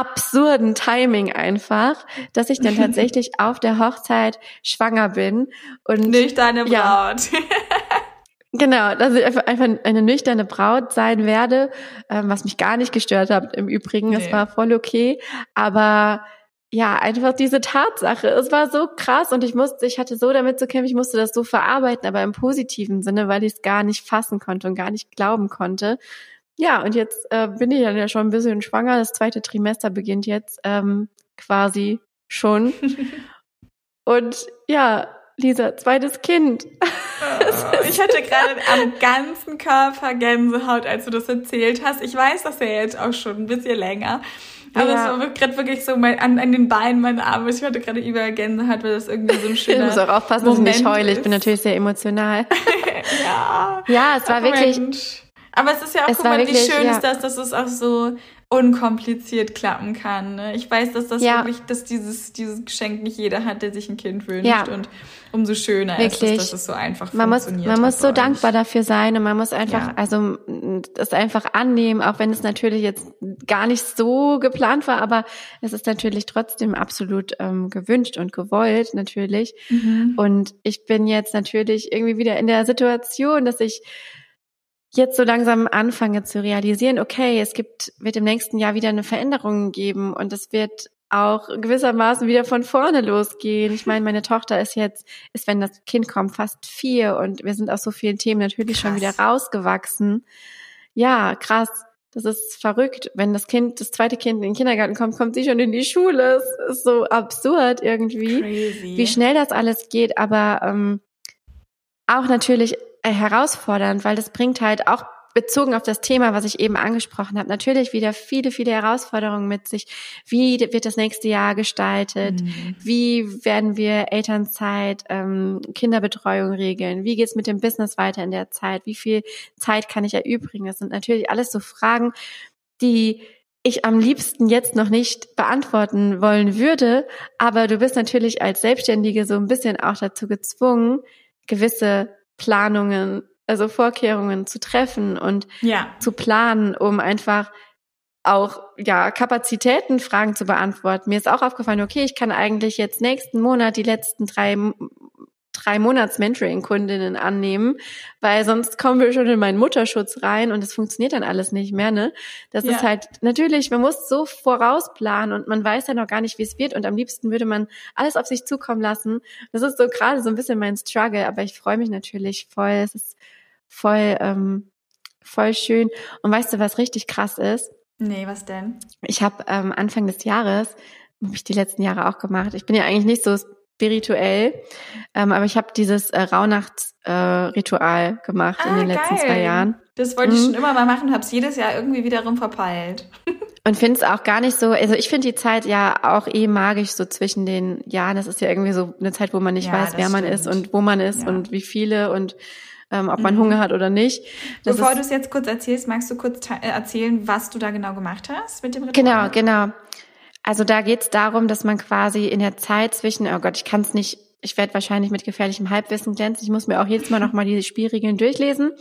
absurden Timing einfach, dass ich dann tatsächlich auf der Hochzeit schwanger bin und nicht deine Braut. Ja, Genau, dass ich einfach, einfach eine nüchterne Braut sein werde, ähm, was mich gar nicht gestört hat im Übrigen. Es nee. war voll okay. Aber ja, einfach diese Tatsache. Es war so krass und ich musste, ich hatte so damit zu kämpfen, ich musste das so verarbeiten, aber im positiven Sinne, weil ich es gar nicht fassen konnte und gar nicht glauben konnte. Ja, und jetzt äh, bin ich dann ja schon ein bisschen schwanger. Das zweite Trimester beginnt jetzt ähm, quasi schon. und ja, Lisa, zweites Kind. Oh, ich hatte gerade am ganzen Körper Gänsehaut, als du das erzählt hast. Ich weiß das ja jetzt auch schon ein bisschen länger. Aber ja. es war gerade wirklich so mein, an, an den Beinen meine Arme. Ich hatte gerade überall Gänsehaut, weil das irgendwie so ein schöner Ich muss auch aufpassen, Moment dass ich nicht heule. Ich bin natürlich sehr emotional. ja. Ja, es war Ach, wirklich... Mensch. Aber es ist ja auch, guck mal, wirklich, wie schön ja. ist das, dass es auch so unkompliziert klappen kann. Ne? Ich weiß, dass das ja. wirklich, dass dieses, dieses Geschenk nicht jeder hat, der sich ein Kind wünscht. Ja. Und umso schöner wirklich. ist es, dass es so einfach man funktioniert. Muss, man muss so euch. dankbar dafür sein und man muss einfach, ja. also das einfach annehmen, auch wenn es natürlich jetzt gar nicht so geplant war, aber es ist natürlich trotzdem absolut ähm, gewünscht und gewollt, natürlich. Mhm. Und ich bin jetzt natürlich irgendwie wieder in der Situation, dass ich jetzt so langsam anfange zu realisieren, okay, es gibt, wird im nächsten Jahr wieder eine Veränderung geben und es wird auch gewissermaßen wieder von vorne losgehen. Ich meine, meine Tochter ist jetzt, ist, wenn das Kind kommt, fast vier und wir sind aus so vielen Themen natürlich krass. schon wieder rausgewachsen. Ja, krass. Das ist verrückt. Wenn das Kind, das zweite Kind in den Kindergarten kommt, kommt sie schon in die Schule. Es ist so absurd irgendwie, Crazy. wie schnell das alles geht. Aber ähm, auch natürlich herausfordernd, weil das bringt halt auch bezogen auf das Thema, was ich eben angesprochen habe, natürlich wieder viele, viele Herausforderungen mit sich. Wie wird das nächste Jahr gestaltet? Mhm. Wie werden wir Elternzeit, ähm, Kinderbetreuung regeln? Wie geht's mit dem Business weiter in der Zeit? Wie viel Zeit kann ich erübrigen? Das sind natürlich alles so Fragen, die ich am liebsten jetzt noch nicht beantworten wollen würde, aber du bist natürlich als Selbstständige so ein bisschen auch dazu gezwungen, gewisse Planungen also Vorkehrungen zu treffen und ja. zu planen, um einfach auch ja Kapazitätenfragen zu beantworten. Mir ist auch aufgefallen, okay, ich kann eigentlich jetzt nächsten Monat die letzten drei drei Monats Mentoring-Kundinnen annehmen, weil sonst kommen wir schon in meinen Mutterschutz rein und es funktioniert dann alles nicht mehr, ne? Das ja. ist halt natürlich, man muss so vorausplanen und man weiß ja noch gar nicht, wie es wird und am liebsten würde man alles auf sich zukommen lassen. Das ist so gerade so ein bisschen mein Struggle, aber ich freue mich natürlich voll. Es ist voll, ähm, voll schön. Und weißt du, was richtig krass ist? Nee, was denn? Ich habe ähm, Anfang des Jahres, habe ich die letzten Jahre auch gemacht. Ich bin ja eigentlich nicht so spirituell, ähm, aber ich habe dieses äh, Rauhnachtsritual äh, gemacht ah, in den geil. letzten zwei Jahren. Das wollte ich mhm. schon immer mal machen, habe es jedes Jahr irgendwie wiederum verpeilt. Und finde es auch gar nicht so, also ich finde die Zeit ja auch eh magisch so zwischen den Jahren. Das ist ja irgendwie so eine Zeit, wo man nicht ja, weiß, wer man ist und wo man ist ja. und wie viele und ähm, ob man mhm. Hunger hat oder nicht. Das Bevor du es jetzt kurz erzählst, magst du kurz äh, erzählen, was du da genau gemacht hast mit dem Ritual? Genau, genau. Also da geht es darum, dass man quasi in der Zeit zwischen, oh Gott, ich kann es nicht, ich werde wahrscheinlich mit gefährlichem Halbwissen glänzen. Ich muss mir auch jedes Mal nochmal diese Spielregeln durchlesen.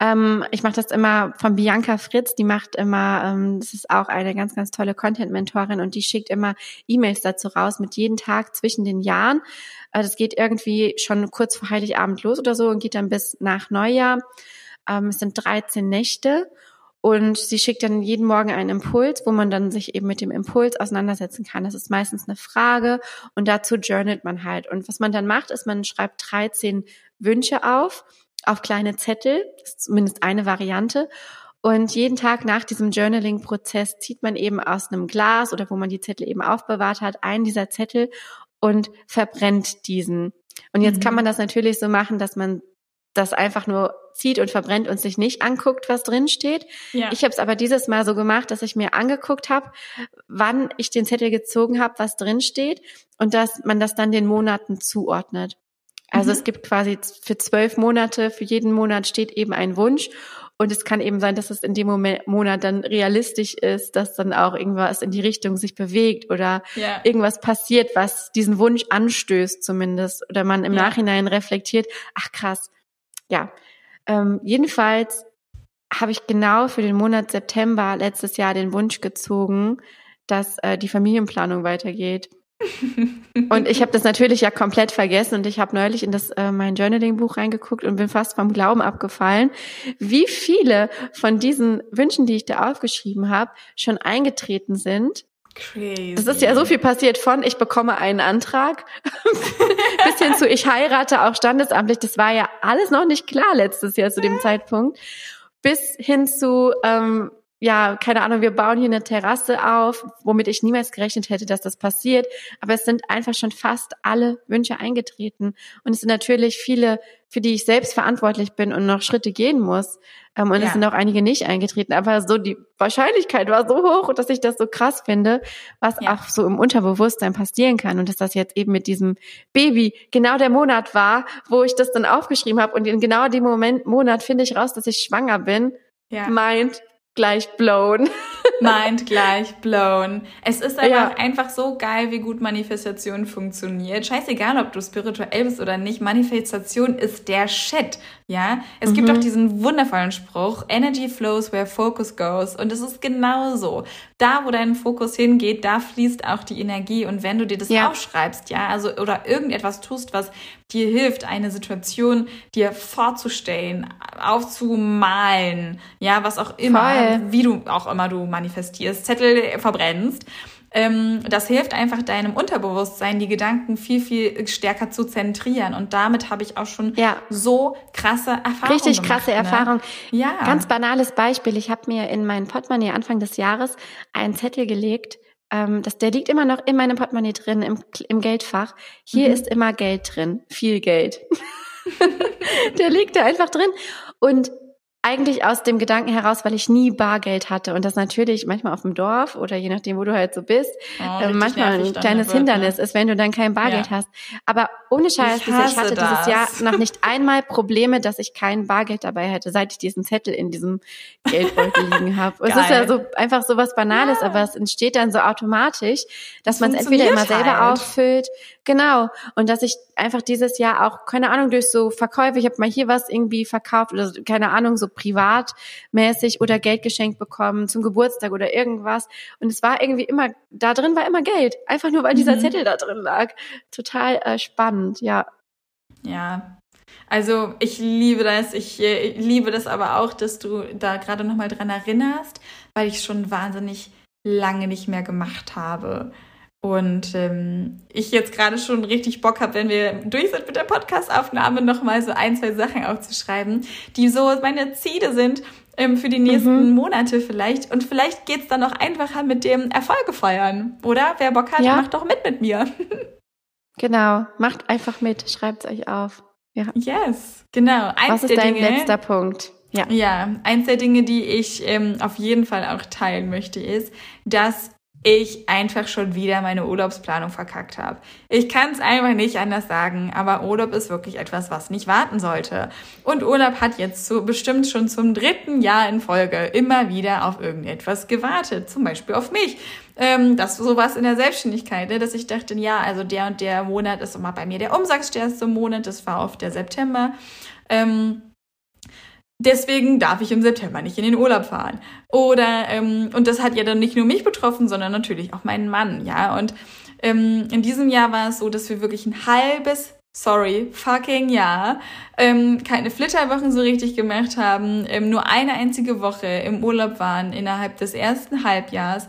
Ähm, ich mache das immer von Bianca Fritz, die macht immer, ähm, das ist auch eine ganz, ganz tolle Content-Mentorin und die schickt immer E-Mails dazu raus mit jeden Tag zwischen den Jahren. Äh, das geht irgendwie schon kurz vor Heiligabend los oder so und geht dann bis nach Neujahr. Ähm, es sind 13 Nächte. Und sie schickt dann jeden Morgen einen Impuls, wo man dann sich eben mit dem Impuls auseinandersetzen kann. Das ist meistens eine Frage und dazu journalt man halt. Und was man dann macht, ist, man schreibt 13 Wünsche auf auf kleine Zettel, das ist zumindest eine Variante. Und jeden Tag nach diesem Journaling-Prozess zieht man eben aus einem Glas oder wo man die Zettel eben aufbewahrt hat, einen dieser Zettel und verbrennt diesen. Und jetzt mhm. kann man das natürlich so machen, dass man das einfach nur zieht und verbrennt und sich nicht anguckt, was drin steht. Ja. Ich habe es aber dieses Mal so gemacht, dass ich mir angeguckt habe, wann ich den Zettel gezogen habe, was drin steht und dass man das dann den Monaten zuordnet. Also mhm. es gibt quasi für zwölf Monate, für jeden Monat steht eben ein Wunsch. Und es kann eben sein, dass es in dem Moment, Monat dann realistisch ist, dass dann auch irgendwas in die Richtung sich bewegt oder ja. irgendwas passiert, was diesen Wunsch anstößt zumindest. Oder man im ja. Nachhinein reflektiert, ach krass. Ja. Ähm, jedenfalls habe ich genau für den Monat September letztes Jahr den Wunsch gezogen, dass äh, die Familienplanung weitergeht und ich habe das natürlich ja komplett vergessen und ich habe neulich in das äh, mein Journaling-Buch reingeguckt und bin fast vom Glauben abgefallen, wie viele von diesen Wünschen, die ich da aufgeschrieben habe, schon eingetreten sind. Crazy. Das ist ja so viel passiert von ich bekomme einen Antrag bis hin zu ich heirate auch standesamtlich. Das war ja alles noch nicht klar letztes Jahr zu dem Zeitpunkt. Bis hin zu ähm, ja, keine Ahnung, wir bauen hier eine Terrasse auf, womit ich niemals gerechnet hätte, dass das passiert. Aber es sind einfach schon fast alle Wünsche eingetreten. Und es sind natürlich viele, für die ich selbst verantwortlich bin und noch Schritte gehen muss. Ähm, und ja. es sind auch einige nicht eingetreten. Aber so die Wahrscheinlichkeit war so hoch, dass ich das so krass finde, was ja. auch so im Unterbewusstsein passieren kann. Und dass das jetzt eben mit diesem Baby genau der Monat war, wo ich das dann aufgeschrieben habe. Und in genau dem Moment, Monat finde ich raus, dass ich schwanger bin. Ja. Meint gleich blown. Mind gleich blown. Es ist einfach, ja. einfach so geil, wie gut Manifestation funktioniert. Scheißegal, ob du spirituell bist oder nicht. Manifestation ist der Shit. Ja, es mhm. gibt auch diesen wundervollen Spruch, Energy flows where focus goes. Und es ist genau so. Da, wo dein Fokus hingeht, da fließt auch die Energie. Und wenn du dir das ja. aufschreibst, ja, also, oder irgendetwas tust, was dir hilft, eine Situation dir vorzustellen, aufzumalen, ja, was auch immer, Voll. wie du auch immer du manifestierst, Zettel verbrennst, ähm, das hilft einfach deinem Unterbewusstsein, die Gedanken viel, viel stärker zu zentrieren. Und damit habe ich auch schon ja. so krasse Erfahrungen Richtig krasse gemacht, ne? Erfahrung. Ja. Ganz banales Beispiel. Ich habe mir in mein Portemonnaie Anfang des Jahres einen Zettel gelegt, ähm, das, der liegt immer noch in meinem Portemonnaie drin, im, im Geldfach. Hier mhm. ist immer Geld drin, viel Geld. der liegt da einfach drin. Und eigentlich aus dem Gedanken heraus, weil ich nie Bargeld hatte und das natürlich manchmal auf dem Dorf oder je nachdem, wo du halt so bist, oh, äh, manchmal ein kleines wird, Hindernis ne? ist, wenn du dann kein Bargeld ja. hast. Aber ohne Scheiß, ich, ich hatte das. dieses Jahr noch nicht einmal Probleme, dass ich kein Bargeld dabei hätte, seit ich diesen Zettel in diesem Geldbeutel liegen habe. Es ist ja so einfach so was Banales, ja. aber es entsteht dann so automatisch, dass man es entweder immer selber halt. auffüllt, genau, und dass ich einfach dieses Jahr auch keine Ahnung durch so Verkäufe, ich habe mal hier was irgendwie verkauft oder keine Ahnung so privatmäßig oder Geld geschenkt bekommen zum Geburtstag oder irgendwas. Und es war irgendwie immer, da drin war immer Geld. Einfach nur, weil dieser mhm. Zettel da drin lag. Total äh, spannend, ja. Ja, also ich liebe das. Ich äh, liebe das aber auch, dass du da gerade nochmal dran erinnerst, weil ich schon wahnsinnig lange nicht mehr gemacht habe. Und ähm, ich jetzt gerade schon richtig Bock habe, wenn wir durch sind mit der Podcastaufnahme, nochmal so ein, zwei Sachen aufzuschreiben, die so meine Ziele sind ähm, für die nächsten mhm. Monate vielleicht. Und vielleicht geht's dann noch einfacher mit dem Erfolge feiern, oder? Wer Bock hat, ja. macht doch mit mit mir. genau, macht einfach mit, schreibt's euch auf. Ja. Yes, genau. Eins Was ist dein Dinge, letzter Punkt? Ja. ja, eins der Dinge, die ich ähm, auf jeden Fall auch teilen möchte, ist, dass ich einfach schon wieder meine Urlaubsplanung verkackt habe. Ich kann es einfach nicht anders sagen, aber Urlaub ist wirklich etwas, was nicht warten sollte. Und Urlaub hat jetzt so bestimmt schon zum dritten Jahr in Folge immer wieder auf irgendetwas gewartet, zum Beispiel auf mich. Ähm, das sowas in der Selbstständigkeit, ne? dass ich dachte, ja, also der und der Monat ist immer bei mir der umsatzstärkste Monat, das war oft der September. Ähm, Deswegen darf ich im September nicht in den Urlaub fahren. Oder, ähm, und das hat ja dann nicht nur mich betroffen, sondern natürlich auch meinen Mann, ja. Und ähm, in diesem Jahr war es so, dass wir wirklich ein halbes, sorry, fucking Jahr, ähm, keine Flitterwochen so richtig gemacht haben, ähm, nur eine einzige Woche im Urlaub waren innerhalb des ersten Halbjahres.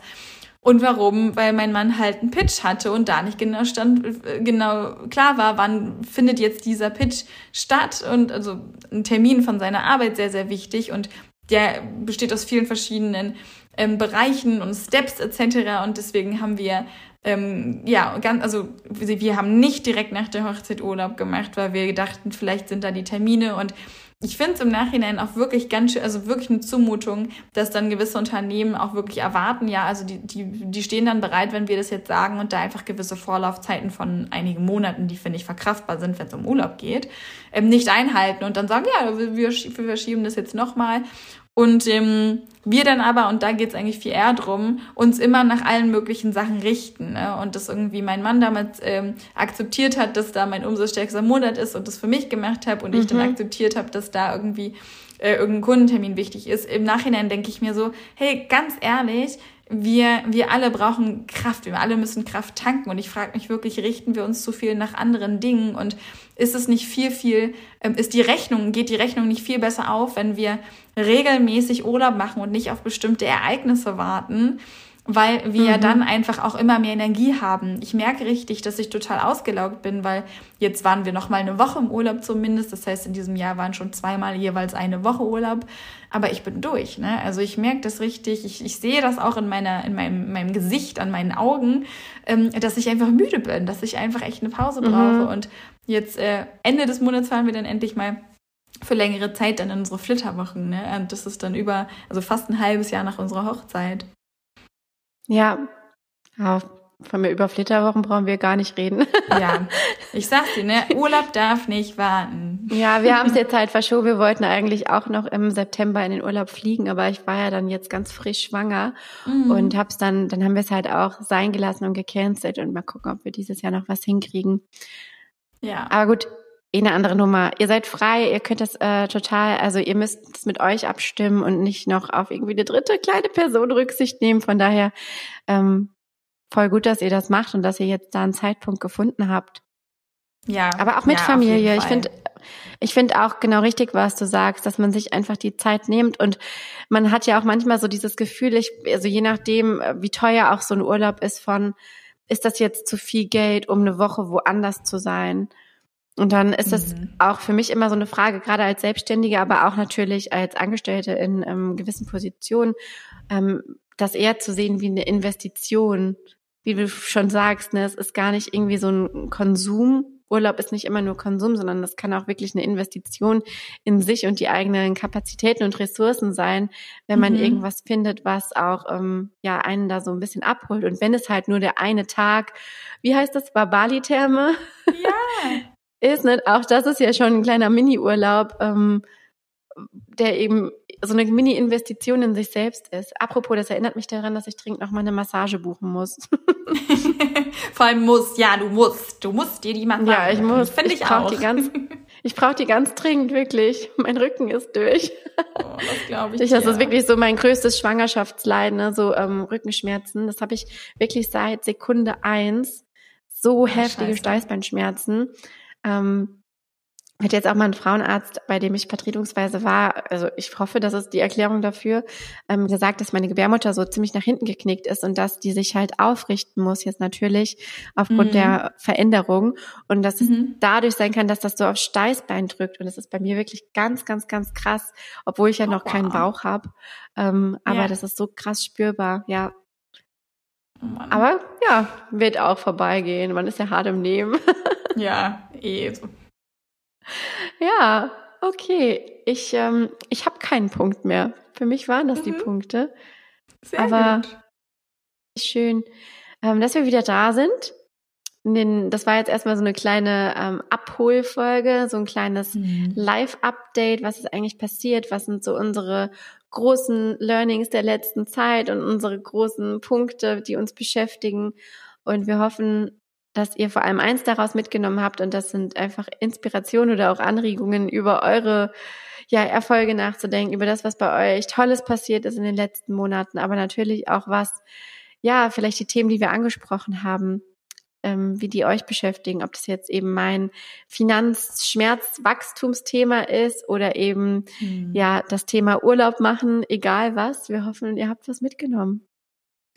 Und warum? Weil mein Mann halt einen Pitch hatte und da nicht genau stand, genau klar war, wann findet jetzt dieser Pitch statt und also ein Termin von seiner Arbeit sehr, sehr wichtig und der besteht aus vielen verschiedenen ähm, Bereichen und Steps etc. Und deswegen haben wir ähm, ja, ganz, also wir haben nicht direkt nach der Hochzeit Urlaub gemacht, weil wir dachten, vielleicht sind da die Termine und ich finde es im Nachhinein auch wirklich ganz schön, also wirklich eine Zumutung, dass dann gewisse Unternehmen auch wirklich erwarten, ja, also die, die, die stehen dann bereit, wenn wir das jetzt sagen und da einfach gewisse Vorlaufzeiten von einigen Monaten, die finde ich verkraftbar sind, wenn es um Urlaub geht, ähm, nicht einhalten und dann sagen, ja, wir, wir verschieben das jetzt nochmal. Und ähm, wir dann aber, und da geht's eigentlich viel eher drum, uns immer nach allen möglichen Sachen richten. Ne? Und das irgendwie mein Mann damals ähm, akzeptiert hat, dass da mein umsatzstärkster Monat ist und das für mich gemacht habe und mhm. ich dann mhm. akzeptiert habe, dass da irgendwie äh, irgendein Kundentermin wichtig ist. Im Nachhinein denke ich mir so, hey, ganz ehrlich, wir, wir alle brauchen Kraft, wir alle müssen Kraft tanken. Und ich frage mich wirklich, richten wir uns zu viel nach anderen Dingen? Und ist es nicht viel, viel, ähm, ist die Rechnung, geht die Rechnung nicht viel besser auf, wenn wir regelmäßig Urlaub machen und nicht auf bestimmte Ereignisse warten? weil wir mhm. dann einfach auch immer mehr Energie haben. Ich merke richtig, dass ich total ausgelaugt bin, weil jetzt waren wir noch mal eine Woche im Urlaub zumindest. Das heißt, in diesem Jahr waren schon zweimal jeweils eine Woche Urlaub. Aber ich bin durch. Ne? Also ich merke das richtig. Ich, ich sehe das auch in meiner, in meinem, meinem Gesicht, an meinen Augen, ähm, dass ich einfach müde bin, dass ich einfach echt eine Pause mhm. brauche. Und jetzt äh, Ende des Monats fahren wir dann endlich mal für längere Zeit dann in unsere Flitterwochen. Ne? Und das ist dann über, also fast ein halbes Jahr nach unserer Hochzeit. Ja, ja von mir über Flitterwochen brauchen wir gar nicht reden. Ja, ich sag's dir, ne? Urlaub darf nicht warten. Ja, wir haben es jetzt halt verschoben. Wir wollten eigentlich auch noch im September in den Urlaub fliegen, aber ich war ja dann jetzt ganz frisch schwanger mhm. und hab's dann, dann haben wir es halt auch sein gelassen und gecancelt und mal gucken, ob wir dieses Jahr noch was hinkriegen. Ja. Aber gut, eh eine andere Nummer. Ihr seid frei, ihr könnt das äh, total, also ihr müsst es mit euch abstimmen und nicht noch auf irgendwie eine dritte kleine Person Rücksicht nehmen. Von daher ähm, voll gut, dass ihr das macht und dass ihr jetzt da einen Zeitpunkt gefunden habt. Ja. Aber auch mit ja, Familie. Ich finde, ich finde auch genau richtig, was du sagst, dass man sich einfach die Zeit nimmt und man hat ja auch manchmal so dieses Gefühl, ich, also je nachdem, wie teuer auch so ein Urlaub ist von, ist das jetzt zu viel Geld, um eine Woche woanders zu sein? Und dann ist das mhm. auch für mich immer so eine Frage, gerade als Selbstständige, aber auch natürlich als Angestellte in ähm, gewissen Positionen, ähm, das eher zu sehen wie eine Investition. Wie du schon sagst, ne, es ist gar nicht irgendwie so ein Konsum. Urlaub ist nicht immer nur Konsum, sondern das kann auch wirklich eine Investition in sich und die eigenen Kapazitäten und Ressourcen sein, wenn man mhm. irgendwas findet, was auch ähm, ja einen da so ein bisschen abholt. Und wenn es halt nur der eine Tag, wie heißt das, war Bali-Therme? Ja. ist nicht, auch das ist ja schon ein kleiner Mini-Urlaub, ähm, der eben so eine Mini-Investition in sich selbst ist. Apropos, das erinnert mich daran, dass ich dringend noch mal eine Massage buchen muss. Vor allem muss, ja, du musst, du musst dir die Massage. Ja, ich muss. Finde ich, ich auch. Die ganz, ich brauche die ganz dringend, wirklich. Mein Rücken ist durch. Oh, das glaube ich. das ist wirklich so mein größtes Schwangerschaftsleiden, ne? so ähm, Rückenschmerzen. Das habe ich wirklich seit Sekunde eins. So oh, heftige Scheiße. Steißbeinschmerzen. Ähm, hat jetzt auch mal ein Frauenarzt, bei dem ich vertretungsweise war, also ich hoffe, das ist die Erklärung dafür, ähm, gesagt, dass meine Gebärmutter so ziemlich nach hinten geknickt ist und dass die sich halt aufrichten muss jetzt natürlich aufgrund mhm. der Veränderung und dass mhm. es dadurch sein kann, dass das so auf Steißbein drückt und das ist bei mir wirklich ganz, ganz, ganz krass, obwohl ich ja noch oh, wow. keinen Bauch habe, ähm, aber ja. das ist so krass spürbar, ja. Oh aber ja, wird auch vorbeigehen, man ist ja hart im Nehmen. ja, eh. Ja, okay. Ich, ähm, ich habe keinen Punkt mehr. Für mich waren das mhm. die Punkte. Sehr Aber gut. schön, ähm, dass wir wieder da sind. Den, das war jetzt erstmal so eine kleine ähm, Abholfolge, so ein kleines mhm. Live-Update, was ist eigentlich passiert, was sind so unsere großen Learnings der letzten Zeit und unsere großen Punkte, die uns beschäftigen. Und wir hoffen, dass ihr vor allem eins daraus mitgenommen habt und das sind einfach Inspirationen oder auch Anregungen über eure ja, Erfolge nachzudenken, über das, was bei euch Tolles passiert ist in den letzten Monaten, aber natürlich auch was, ja, vielleicht die Themen, die wir angesprochen haben, ähm, wie die euch beschäftigen, ob das jetzt eben mein Finanzschmerz-Wachstumsthema ist oder eben, mhm. ja, das Thema Urlaub machen, egal was. Wir hoffen, ihr habt was mitgenommen.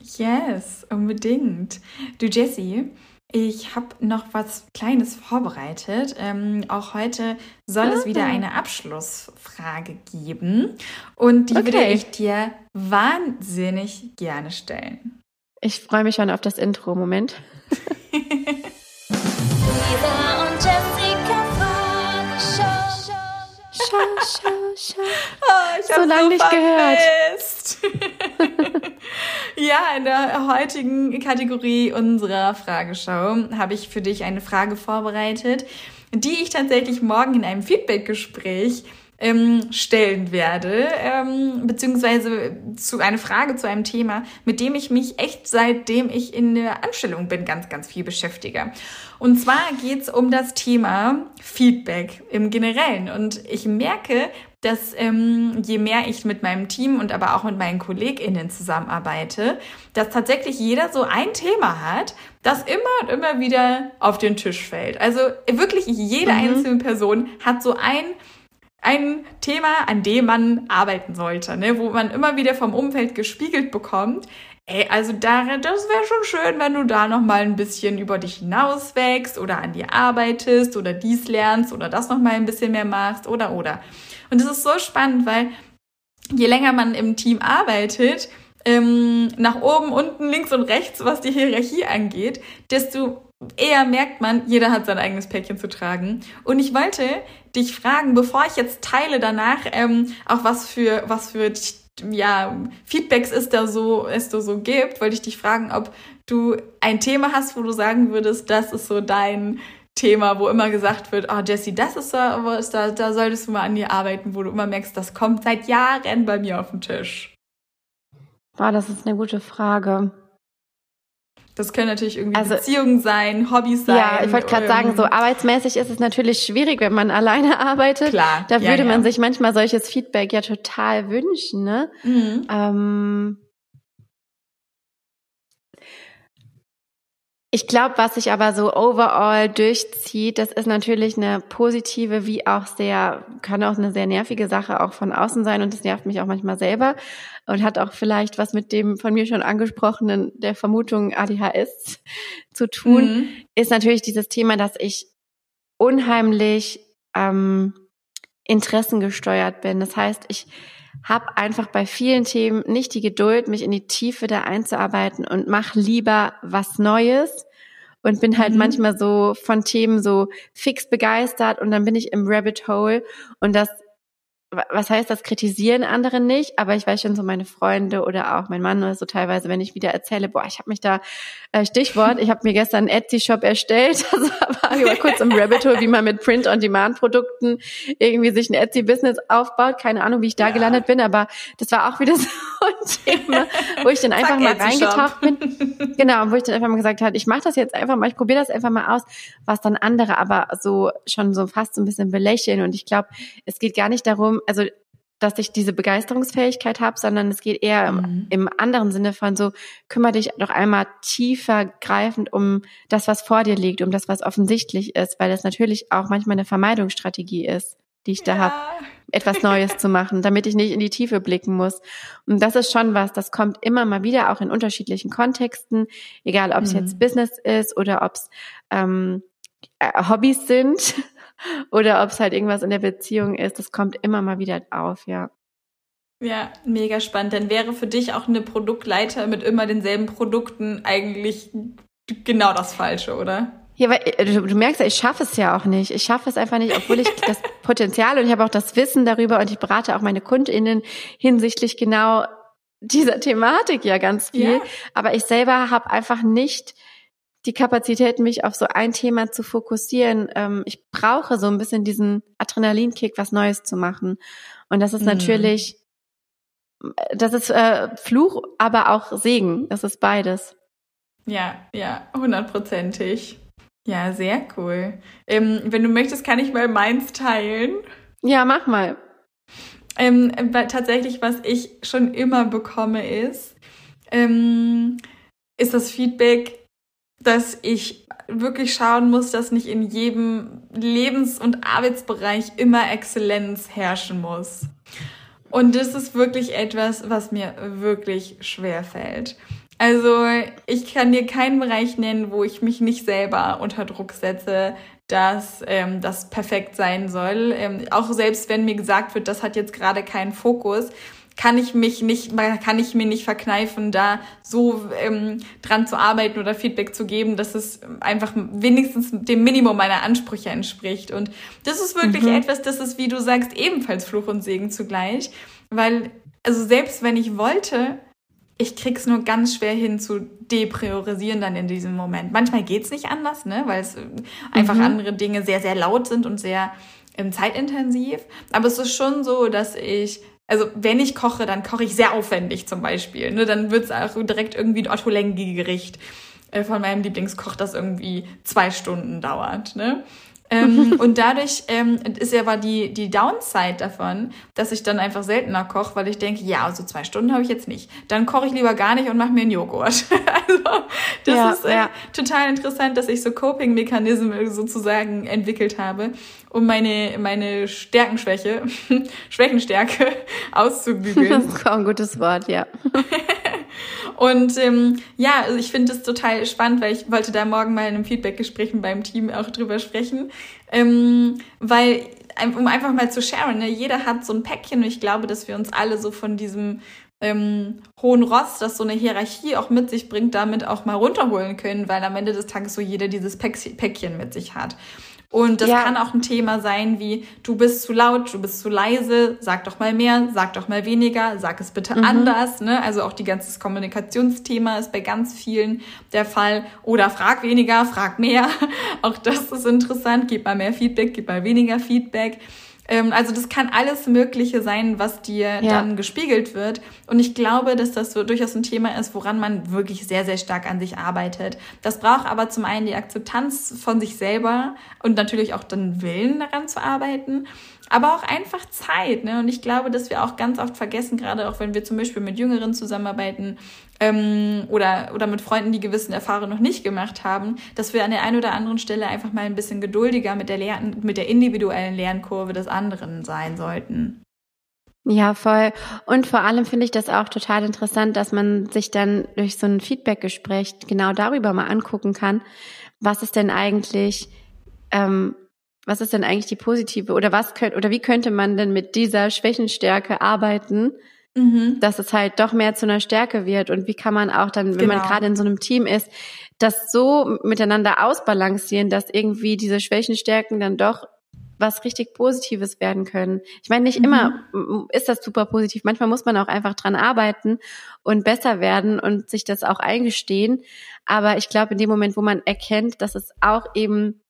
Yes, unbedingt. Du, Jessie, ich habe noch was Kleines vorbereitet. Ähm, auch heute soll es wieder ah. eine Abschlussfrage geben. Und die okay. würde ich dir wahnsinnig gerne stellen. Ich freue mich schon auf das Intro. Moment. Show, Show. Oh, ich so lange nicht gehört. Ja, in der heutigen Kategorie unserer Frageschau habe ich für dich eine Frage vorbereitet, die ich tatsächlich morgen in einem Feedbackgespräch ähm, stellen werde, ähm, beziehungsweise zu eine Frage zu einem Thema, mit dem ich mich echt seitdem ich in der Anstellung bin, ganz, ganz viel beschäftige. Und zwar geht's um das Thema Feedback im Generellen. Und ich merke, dass ähm, je mehr ich mit meinem Team und aber auch mit meinen KollegInnen zusammenarbeite, dass tatsächlich jeder so ein Thema hat, das immer und immer wieder auf den Tisch fällt. Also wirklich jede mhm. einzelne Person hat so ein ein Thema, an dem man arbeiten sollte, ne? wo man immer wieder vom Umfeld gespiegelt bekommt. Ey, also da, das wäre schon schön, wenn du da noch mal ein bisschen über dich hinaus wächst oder an dir arbeitest oder dies lernst oder das noch mal ein bisschen mehr machst oder oder. Und es ist so spannend, weil je länger man im Team arbeitet, ähm, nach oben, unten, links und rechts, was die Hierarchie angeht, desto eher merkt man, jeder hat sein eigenes Päckchen zu tragen. Und ich wollte dich fragen, bevor ich jetzt teile danach, ähm, auch was für, was für ja, Feedbacks es da so, es da so gibt, wollte ich dich fragen, ob du ein Thema hast, wo du sagen würdest, das ist so dein Thema, wo immer gesagt wird, oh Jessie, das ist da, da, da solltest du mal an dir arbeiten, wo du immer merkst, das kommt seit Jahren bei mir auf den Tisch. Boah, das ist eine gute Frage. Das können natürlich irgendwie also, Beziehungen sein, Hobbys sein. Ja, ich wollte gerade sagen, so arbeitsmäßig ist es natürlich schwierig, wenn man alleine arbeitet. Klar. Da würde ja, man sich manchmal solches Feedback ja total wünschen, ne? Mhm. Ähm, Ich glaube, was sich aber so overall durchzieht, das ist natürlich eine positive, wie auch sehr, kann auch eine sehr nervige Sache auch von außen sein und das nervt mich auch manchmal selber und hat auch vielleicht was mit dem von mir schon angesprochenen, der Vermutung ADHS zu tun, mhm. ist natürlich dieses Thema, dass ich unheimlich ähm, interessengesteuert bin. Das heißt, ich habe einfach bei vielen Themen nicht die Geduld, mich in die Tiefe da einzuarbeiten und mach lieber was Neues und bin halt mhm. manchmal so von Themen so fix begeistert und dann bin ich im Rabbit Hole und das was heißt das, kritisieren andere nicht, aber ich weiß schon so meine Freunde oder auch mein Mann oder so teilweise, wenn ich wieder erzähle, boah, ich habe mich da, äh, Stichwort, ich habe mir gestern einen Etsy-Shop erstellt, also war ich mal kurz im Rabbit Hole, wie man mit Print-on-Demand-Produkten irgendwie sich ein Etsy-Business aufbaut, keine Ahnung, wie ich da ja. gelandet bin, aber das war auch wieder so ein Thema, wo ich dann einfach mal reingetaucht bin, genau, wo ich dann einfach mal gesagt habe, ich mache das jetzt einfach mal, ich probiere das einfach mal aus, was dann andere aber so schon so fast so ein bisschen belächeln. Und ich glaube, es geht gar nicht darum, also dass ich diese Begeisterungsfähigkeit habe, sondern es geht eher mhm. im, im, anderen Sinne von so, kümmere dich doch einmal tiefer greifend um das, was vor dir liegt, um das, was offensichtlich ist, weil das natürlich auch manchmal eine Vermeidungsstrategie ist, die ich da ja. habe, etwas Neues zu machen, damit ich nicht in die Tiefe blicken muss. Und das ist schon was, das kommt immer mal wieder auch in unterschiedlichen Kontexten, egal ob es mhm. jetzt Business ist oder ob es ähm, äh, Hobbys sind oder ob es halt irgendwas in der Beziehung ist. Das kommt immer mal wieder auf, ja. Ja, mega spannend. Dann wäre für dich auch eine Produktleiter mit immer denselben Produkten eigentlich genau das Falsche, oder? Ja, weil äh, du, du merkst ja, ich schaffe es ja auch nicht. Ich schaffe es einfach nicht, obwohl ich das Potenzial und ich habe auch das Wissen darüber und ich berate auch meine KundInnen hinsichtlich genau dieser Thematik ja ganz viel. Ja. Aber ich selber habe einfach nicht die Kapazität, mich auf so ein Thema zu fokussieren. Ähm, ich brauche so ein bisschen diesen Adrenalinkick, was Neues zu machen. Und das ist mhm. natürlich, das ist äh, Fluch, aber auch Segen. Das ist beides. Ja, ja, hundertprozentig. Ja, sehr cool. Ähm, wenn du möchtest, kann ich mal meins teilen. Ja, mach mal. Ähm, tatsächlich, was ich schon immer bekomme, ist, ähm, ist das Feedback, dass ich wirklich schauen muss, dass nicht in jedem Lebens- und Arbeitsbereich immer Exzellenz herrschen muss. Und das ist wirklich etwas, was mir wirklich schwer fällt. Also ich kann dir keinen Bereich nennen, wo ich mich nicht selber unter Druck setze, dass ähm, das perfekt sein soll. Ähm, auch selbst wenn mir gesagt wird, das hat jetzt gerade keinen Fokus, kann ich mich nicht, kann ich mir nicht verkneifen, da so ähm, dran zu arbeiten oder Feedback zu geben, dass es einfach wenigstens dem Minimum meiner Ansprüche entspricht. Und das ist wirklich mhm. etwas, das ist, wie du sagst, ebenfalls Fluch und Segen zugleich. Weil, also selbst wenn ich wollte, ich krieg's nur ganz schwer hin zu depriorisieren dann in diesem Moment. Manchmal geht's nicht anders, ne, weil es einfach mhm. andere Dinge sehr, sehr laut sind und sehr ähm, zeitintensiv. Aber es ist schon so, dass ich also wenn ich koche, dann koche ich sehr aufwendig zum Beispiel. Ne? Dann wird's auch direkt irgendwie ein Otto Lengi-Gericht äh, von meinem Lieblingskoch, das irgendwie zwei Stunden dauert. Ne? Ähm, und dadurch ähm, ist ja aber die, die Downside davon, dass ich dann einfach seltener koche, weil ich denke, ja, so zwei Stunden habe ich jetzt nicht. Dann koche ich lieber gar nicht und mache mir einen Joghurt. also das ja, ist äh, ja. total interessant, dass ich so Coping-Mechanismen sozusagen entwickelt habe, um meine, meine Stärkenschwäche, Schwächenstärke auszubügeln. Das ist auch ein gutes Wort, ja. Und ähm, ja, also ich finde es total spannend, weil ich wollte da morgen mal in einem Feedback-Gespräch beim Team auch drüber sprechen. Ähm, weil, um einfach mal zu sharen, ne, jeder hat so ein Päckchen und ich glaube, dass wir uns alle so von diesem ähm, hohen Ross, das so eine Hierarchie auch mit sich bringt, damit auch mal runterholen können, weil am Ende des Tages so jeder dieses Päckchen mit sich hat. Und das ja. kann auch ein Thema sein wie, du bist zu laut, du bist zu leise, sag doch mal mehr, sag doch mal weniger, sag es bitte mhm. anders. Ne? Also auch die ganze Kommunikationsthema ist bei ganz vielen der Fall. Oder frag weniger, frag mehr. auch das ist interessant. Gib mal mehr Feedback, gib mal weniger Feedback. Ähm, also das kann alles Mögliche sein, was dir ja. dann gespiegelt wird. Und ich glaube, dass das so durchaus ein Thema ist, woran man wirklich sehr, sehr stark an sich arbeitet. Das braucht aber zum einen die Akzeptanz von sich selber und natürlich auch den Willen daran zu arbeiten. Aber auch einfach Zeit. Ne? Und ich glaube, dass wir auch ganz oft vergessen, gerade auch wenn wir zum Beispiel mit Jüngeren zusammenarbeiten ähm, oder, oder mit Freunden, die gewissen Erfahrungen noch nicht gemacht haben, dass wir an der einen oder anderen Stelle einfach mal ein bisschen geduldiger mit der, Lern mit der individuellen Lernkurve des anderen sein sollten. Ja, voll. Und vor allem finde ich das auch total interessant, dass man sich dann durch so ein Feedbackgespräch genau darüber mal angucken kann, was ist denn eigentlich, ähm, was ist denn eigentlich die positive oder was könnte oder wie könnte man denn mit dieser Schwächenstärke arbeiten, mhm. dass es halt doch mehr zu einer Stärke wird und wie kann man auch dann, wenn genau. man gerade in so einem Team ist, das so miteinander ausbalancieren, dass irgendwie diese Schwächenstärken dann doch was richtig Positives werden können. Ich meine, nicht mhm. immer ist das super positiv. Manchmal muss man auch einfach dran arbeiten und besser werden und sich das auch eingestehen. Aber ich glaube, in dem Moment, wo man erkennt, dass es auch eben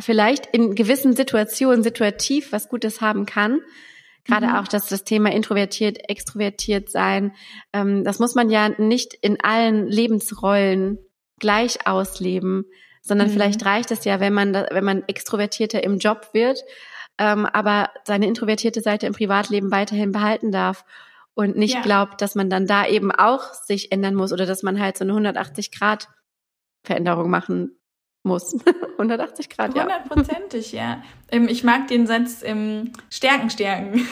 vielleicht in gewissen Situationen situativ was Gutes haben kann, Gerade mhm. auch, dass das Thema introvertiert, extrovertiert sein, ähm, das muss man ja nicht in allen Lebensrollen gleich ausleben sondern mhm. vielleicht reicht es ja, wenn man, wenn man extrovertierter im Job wird, ähm, aber seine introvertierte Seite im Privatleben weiterhin behalten darf und nicht ja. glaubt, dass man dann da eben auch sich ändern muss oder dass man halt so eine 180 Grad Veränderung machen muss. 180 Grad, ja. Hundertprozentig, ja. Ähm, ich mag den Satz ähm, Stärken stärken.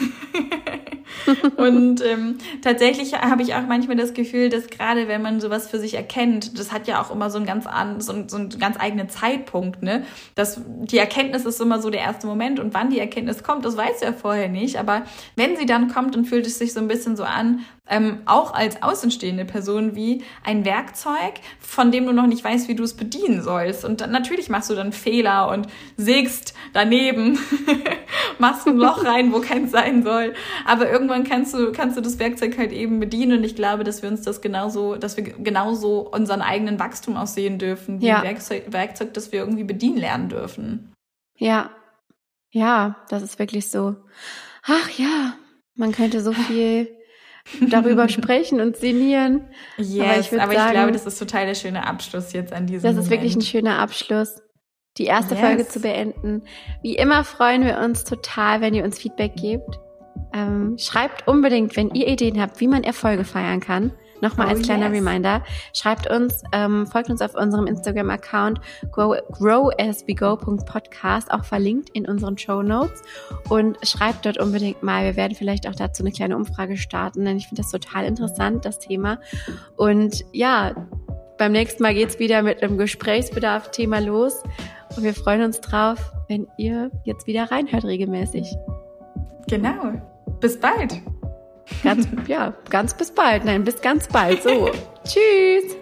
und ähm, tatsächlich habe ich auch manchmal das Gefühl, dass gerade wenn man sowas für sich erkennt, das hat ja auch immer so einen ganz an, so, so einen ganz eigenen Zeitpunkt, ne? Das, die Erkenntnis ist immer so der erste Moment und wann die Erkenntnis kommt, das weiß ja vorher nicht. Aber wenn sie dann kommt, dann fühlt es sich so ein bisschen so an, ähm, auch als außenstehende Person wie ein Werkzeug, von dem du noch nicht weißt, wie du es bedienen sollst. Und dann, natürlich machst du dann Fehler und sägst daneben, machst ein Loch rein, wo keins sein soll. Aber irgendwann kannst du, kannst du das Werkzeug halt eben bedienen. Und ich glaube, dass wir uns das genauso, dass wir genauso unseren eigenen Wachstum aussehen dürfen, wie ja. ein Werkzeug, Werkzeug, das wir irgendwie bedienen lernen dürfen. Ja. Ja, das ist wirklich so. Ach ja, man könnte so viel darüber sprechen und sinnieren. Yes, aber ich, aber ich sagen, glaube, das ist total der schöne Abschluss jetzt an diesem Das ist Moment. wirklich ein schöner Abschluss, die erste yes. Folge zu beenden. Wie immer freuen wir uns total, wenn ihr uns Feedback gebt. Ähm, schreibt unbedingt, wenn ihr Ideen habt, wie man Erfolge feiern kann. Nochmal oh, als kleiner yes. Reminder. Schreibt uns, ähm, folgt uns auf unserem Instagram-Account grow, growaswego.podcast, auch verlinkt in unseren Show Notes. Und schreibt dort unbedingt mal. Wir werden vielleicht auch dazu eine kleine Umfrage starten, denn ich finde das total interessant, das Thema. Und ja, beim nächsten Mal geht's wieder mit einem Gesprächsbedarf-Thema los. Und wir freuen uns drauf, wenn ihr jetzt wieder reinhört regelmäßig. Genau. Bis bald. Ganz, ja, ganz bis bald. Nein, bis ganz bald. So. Tschüss.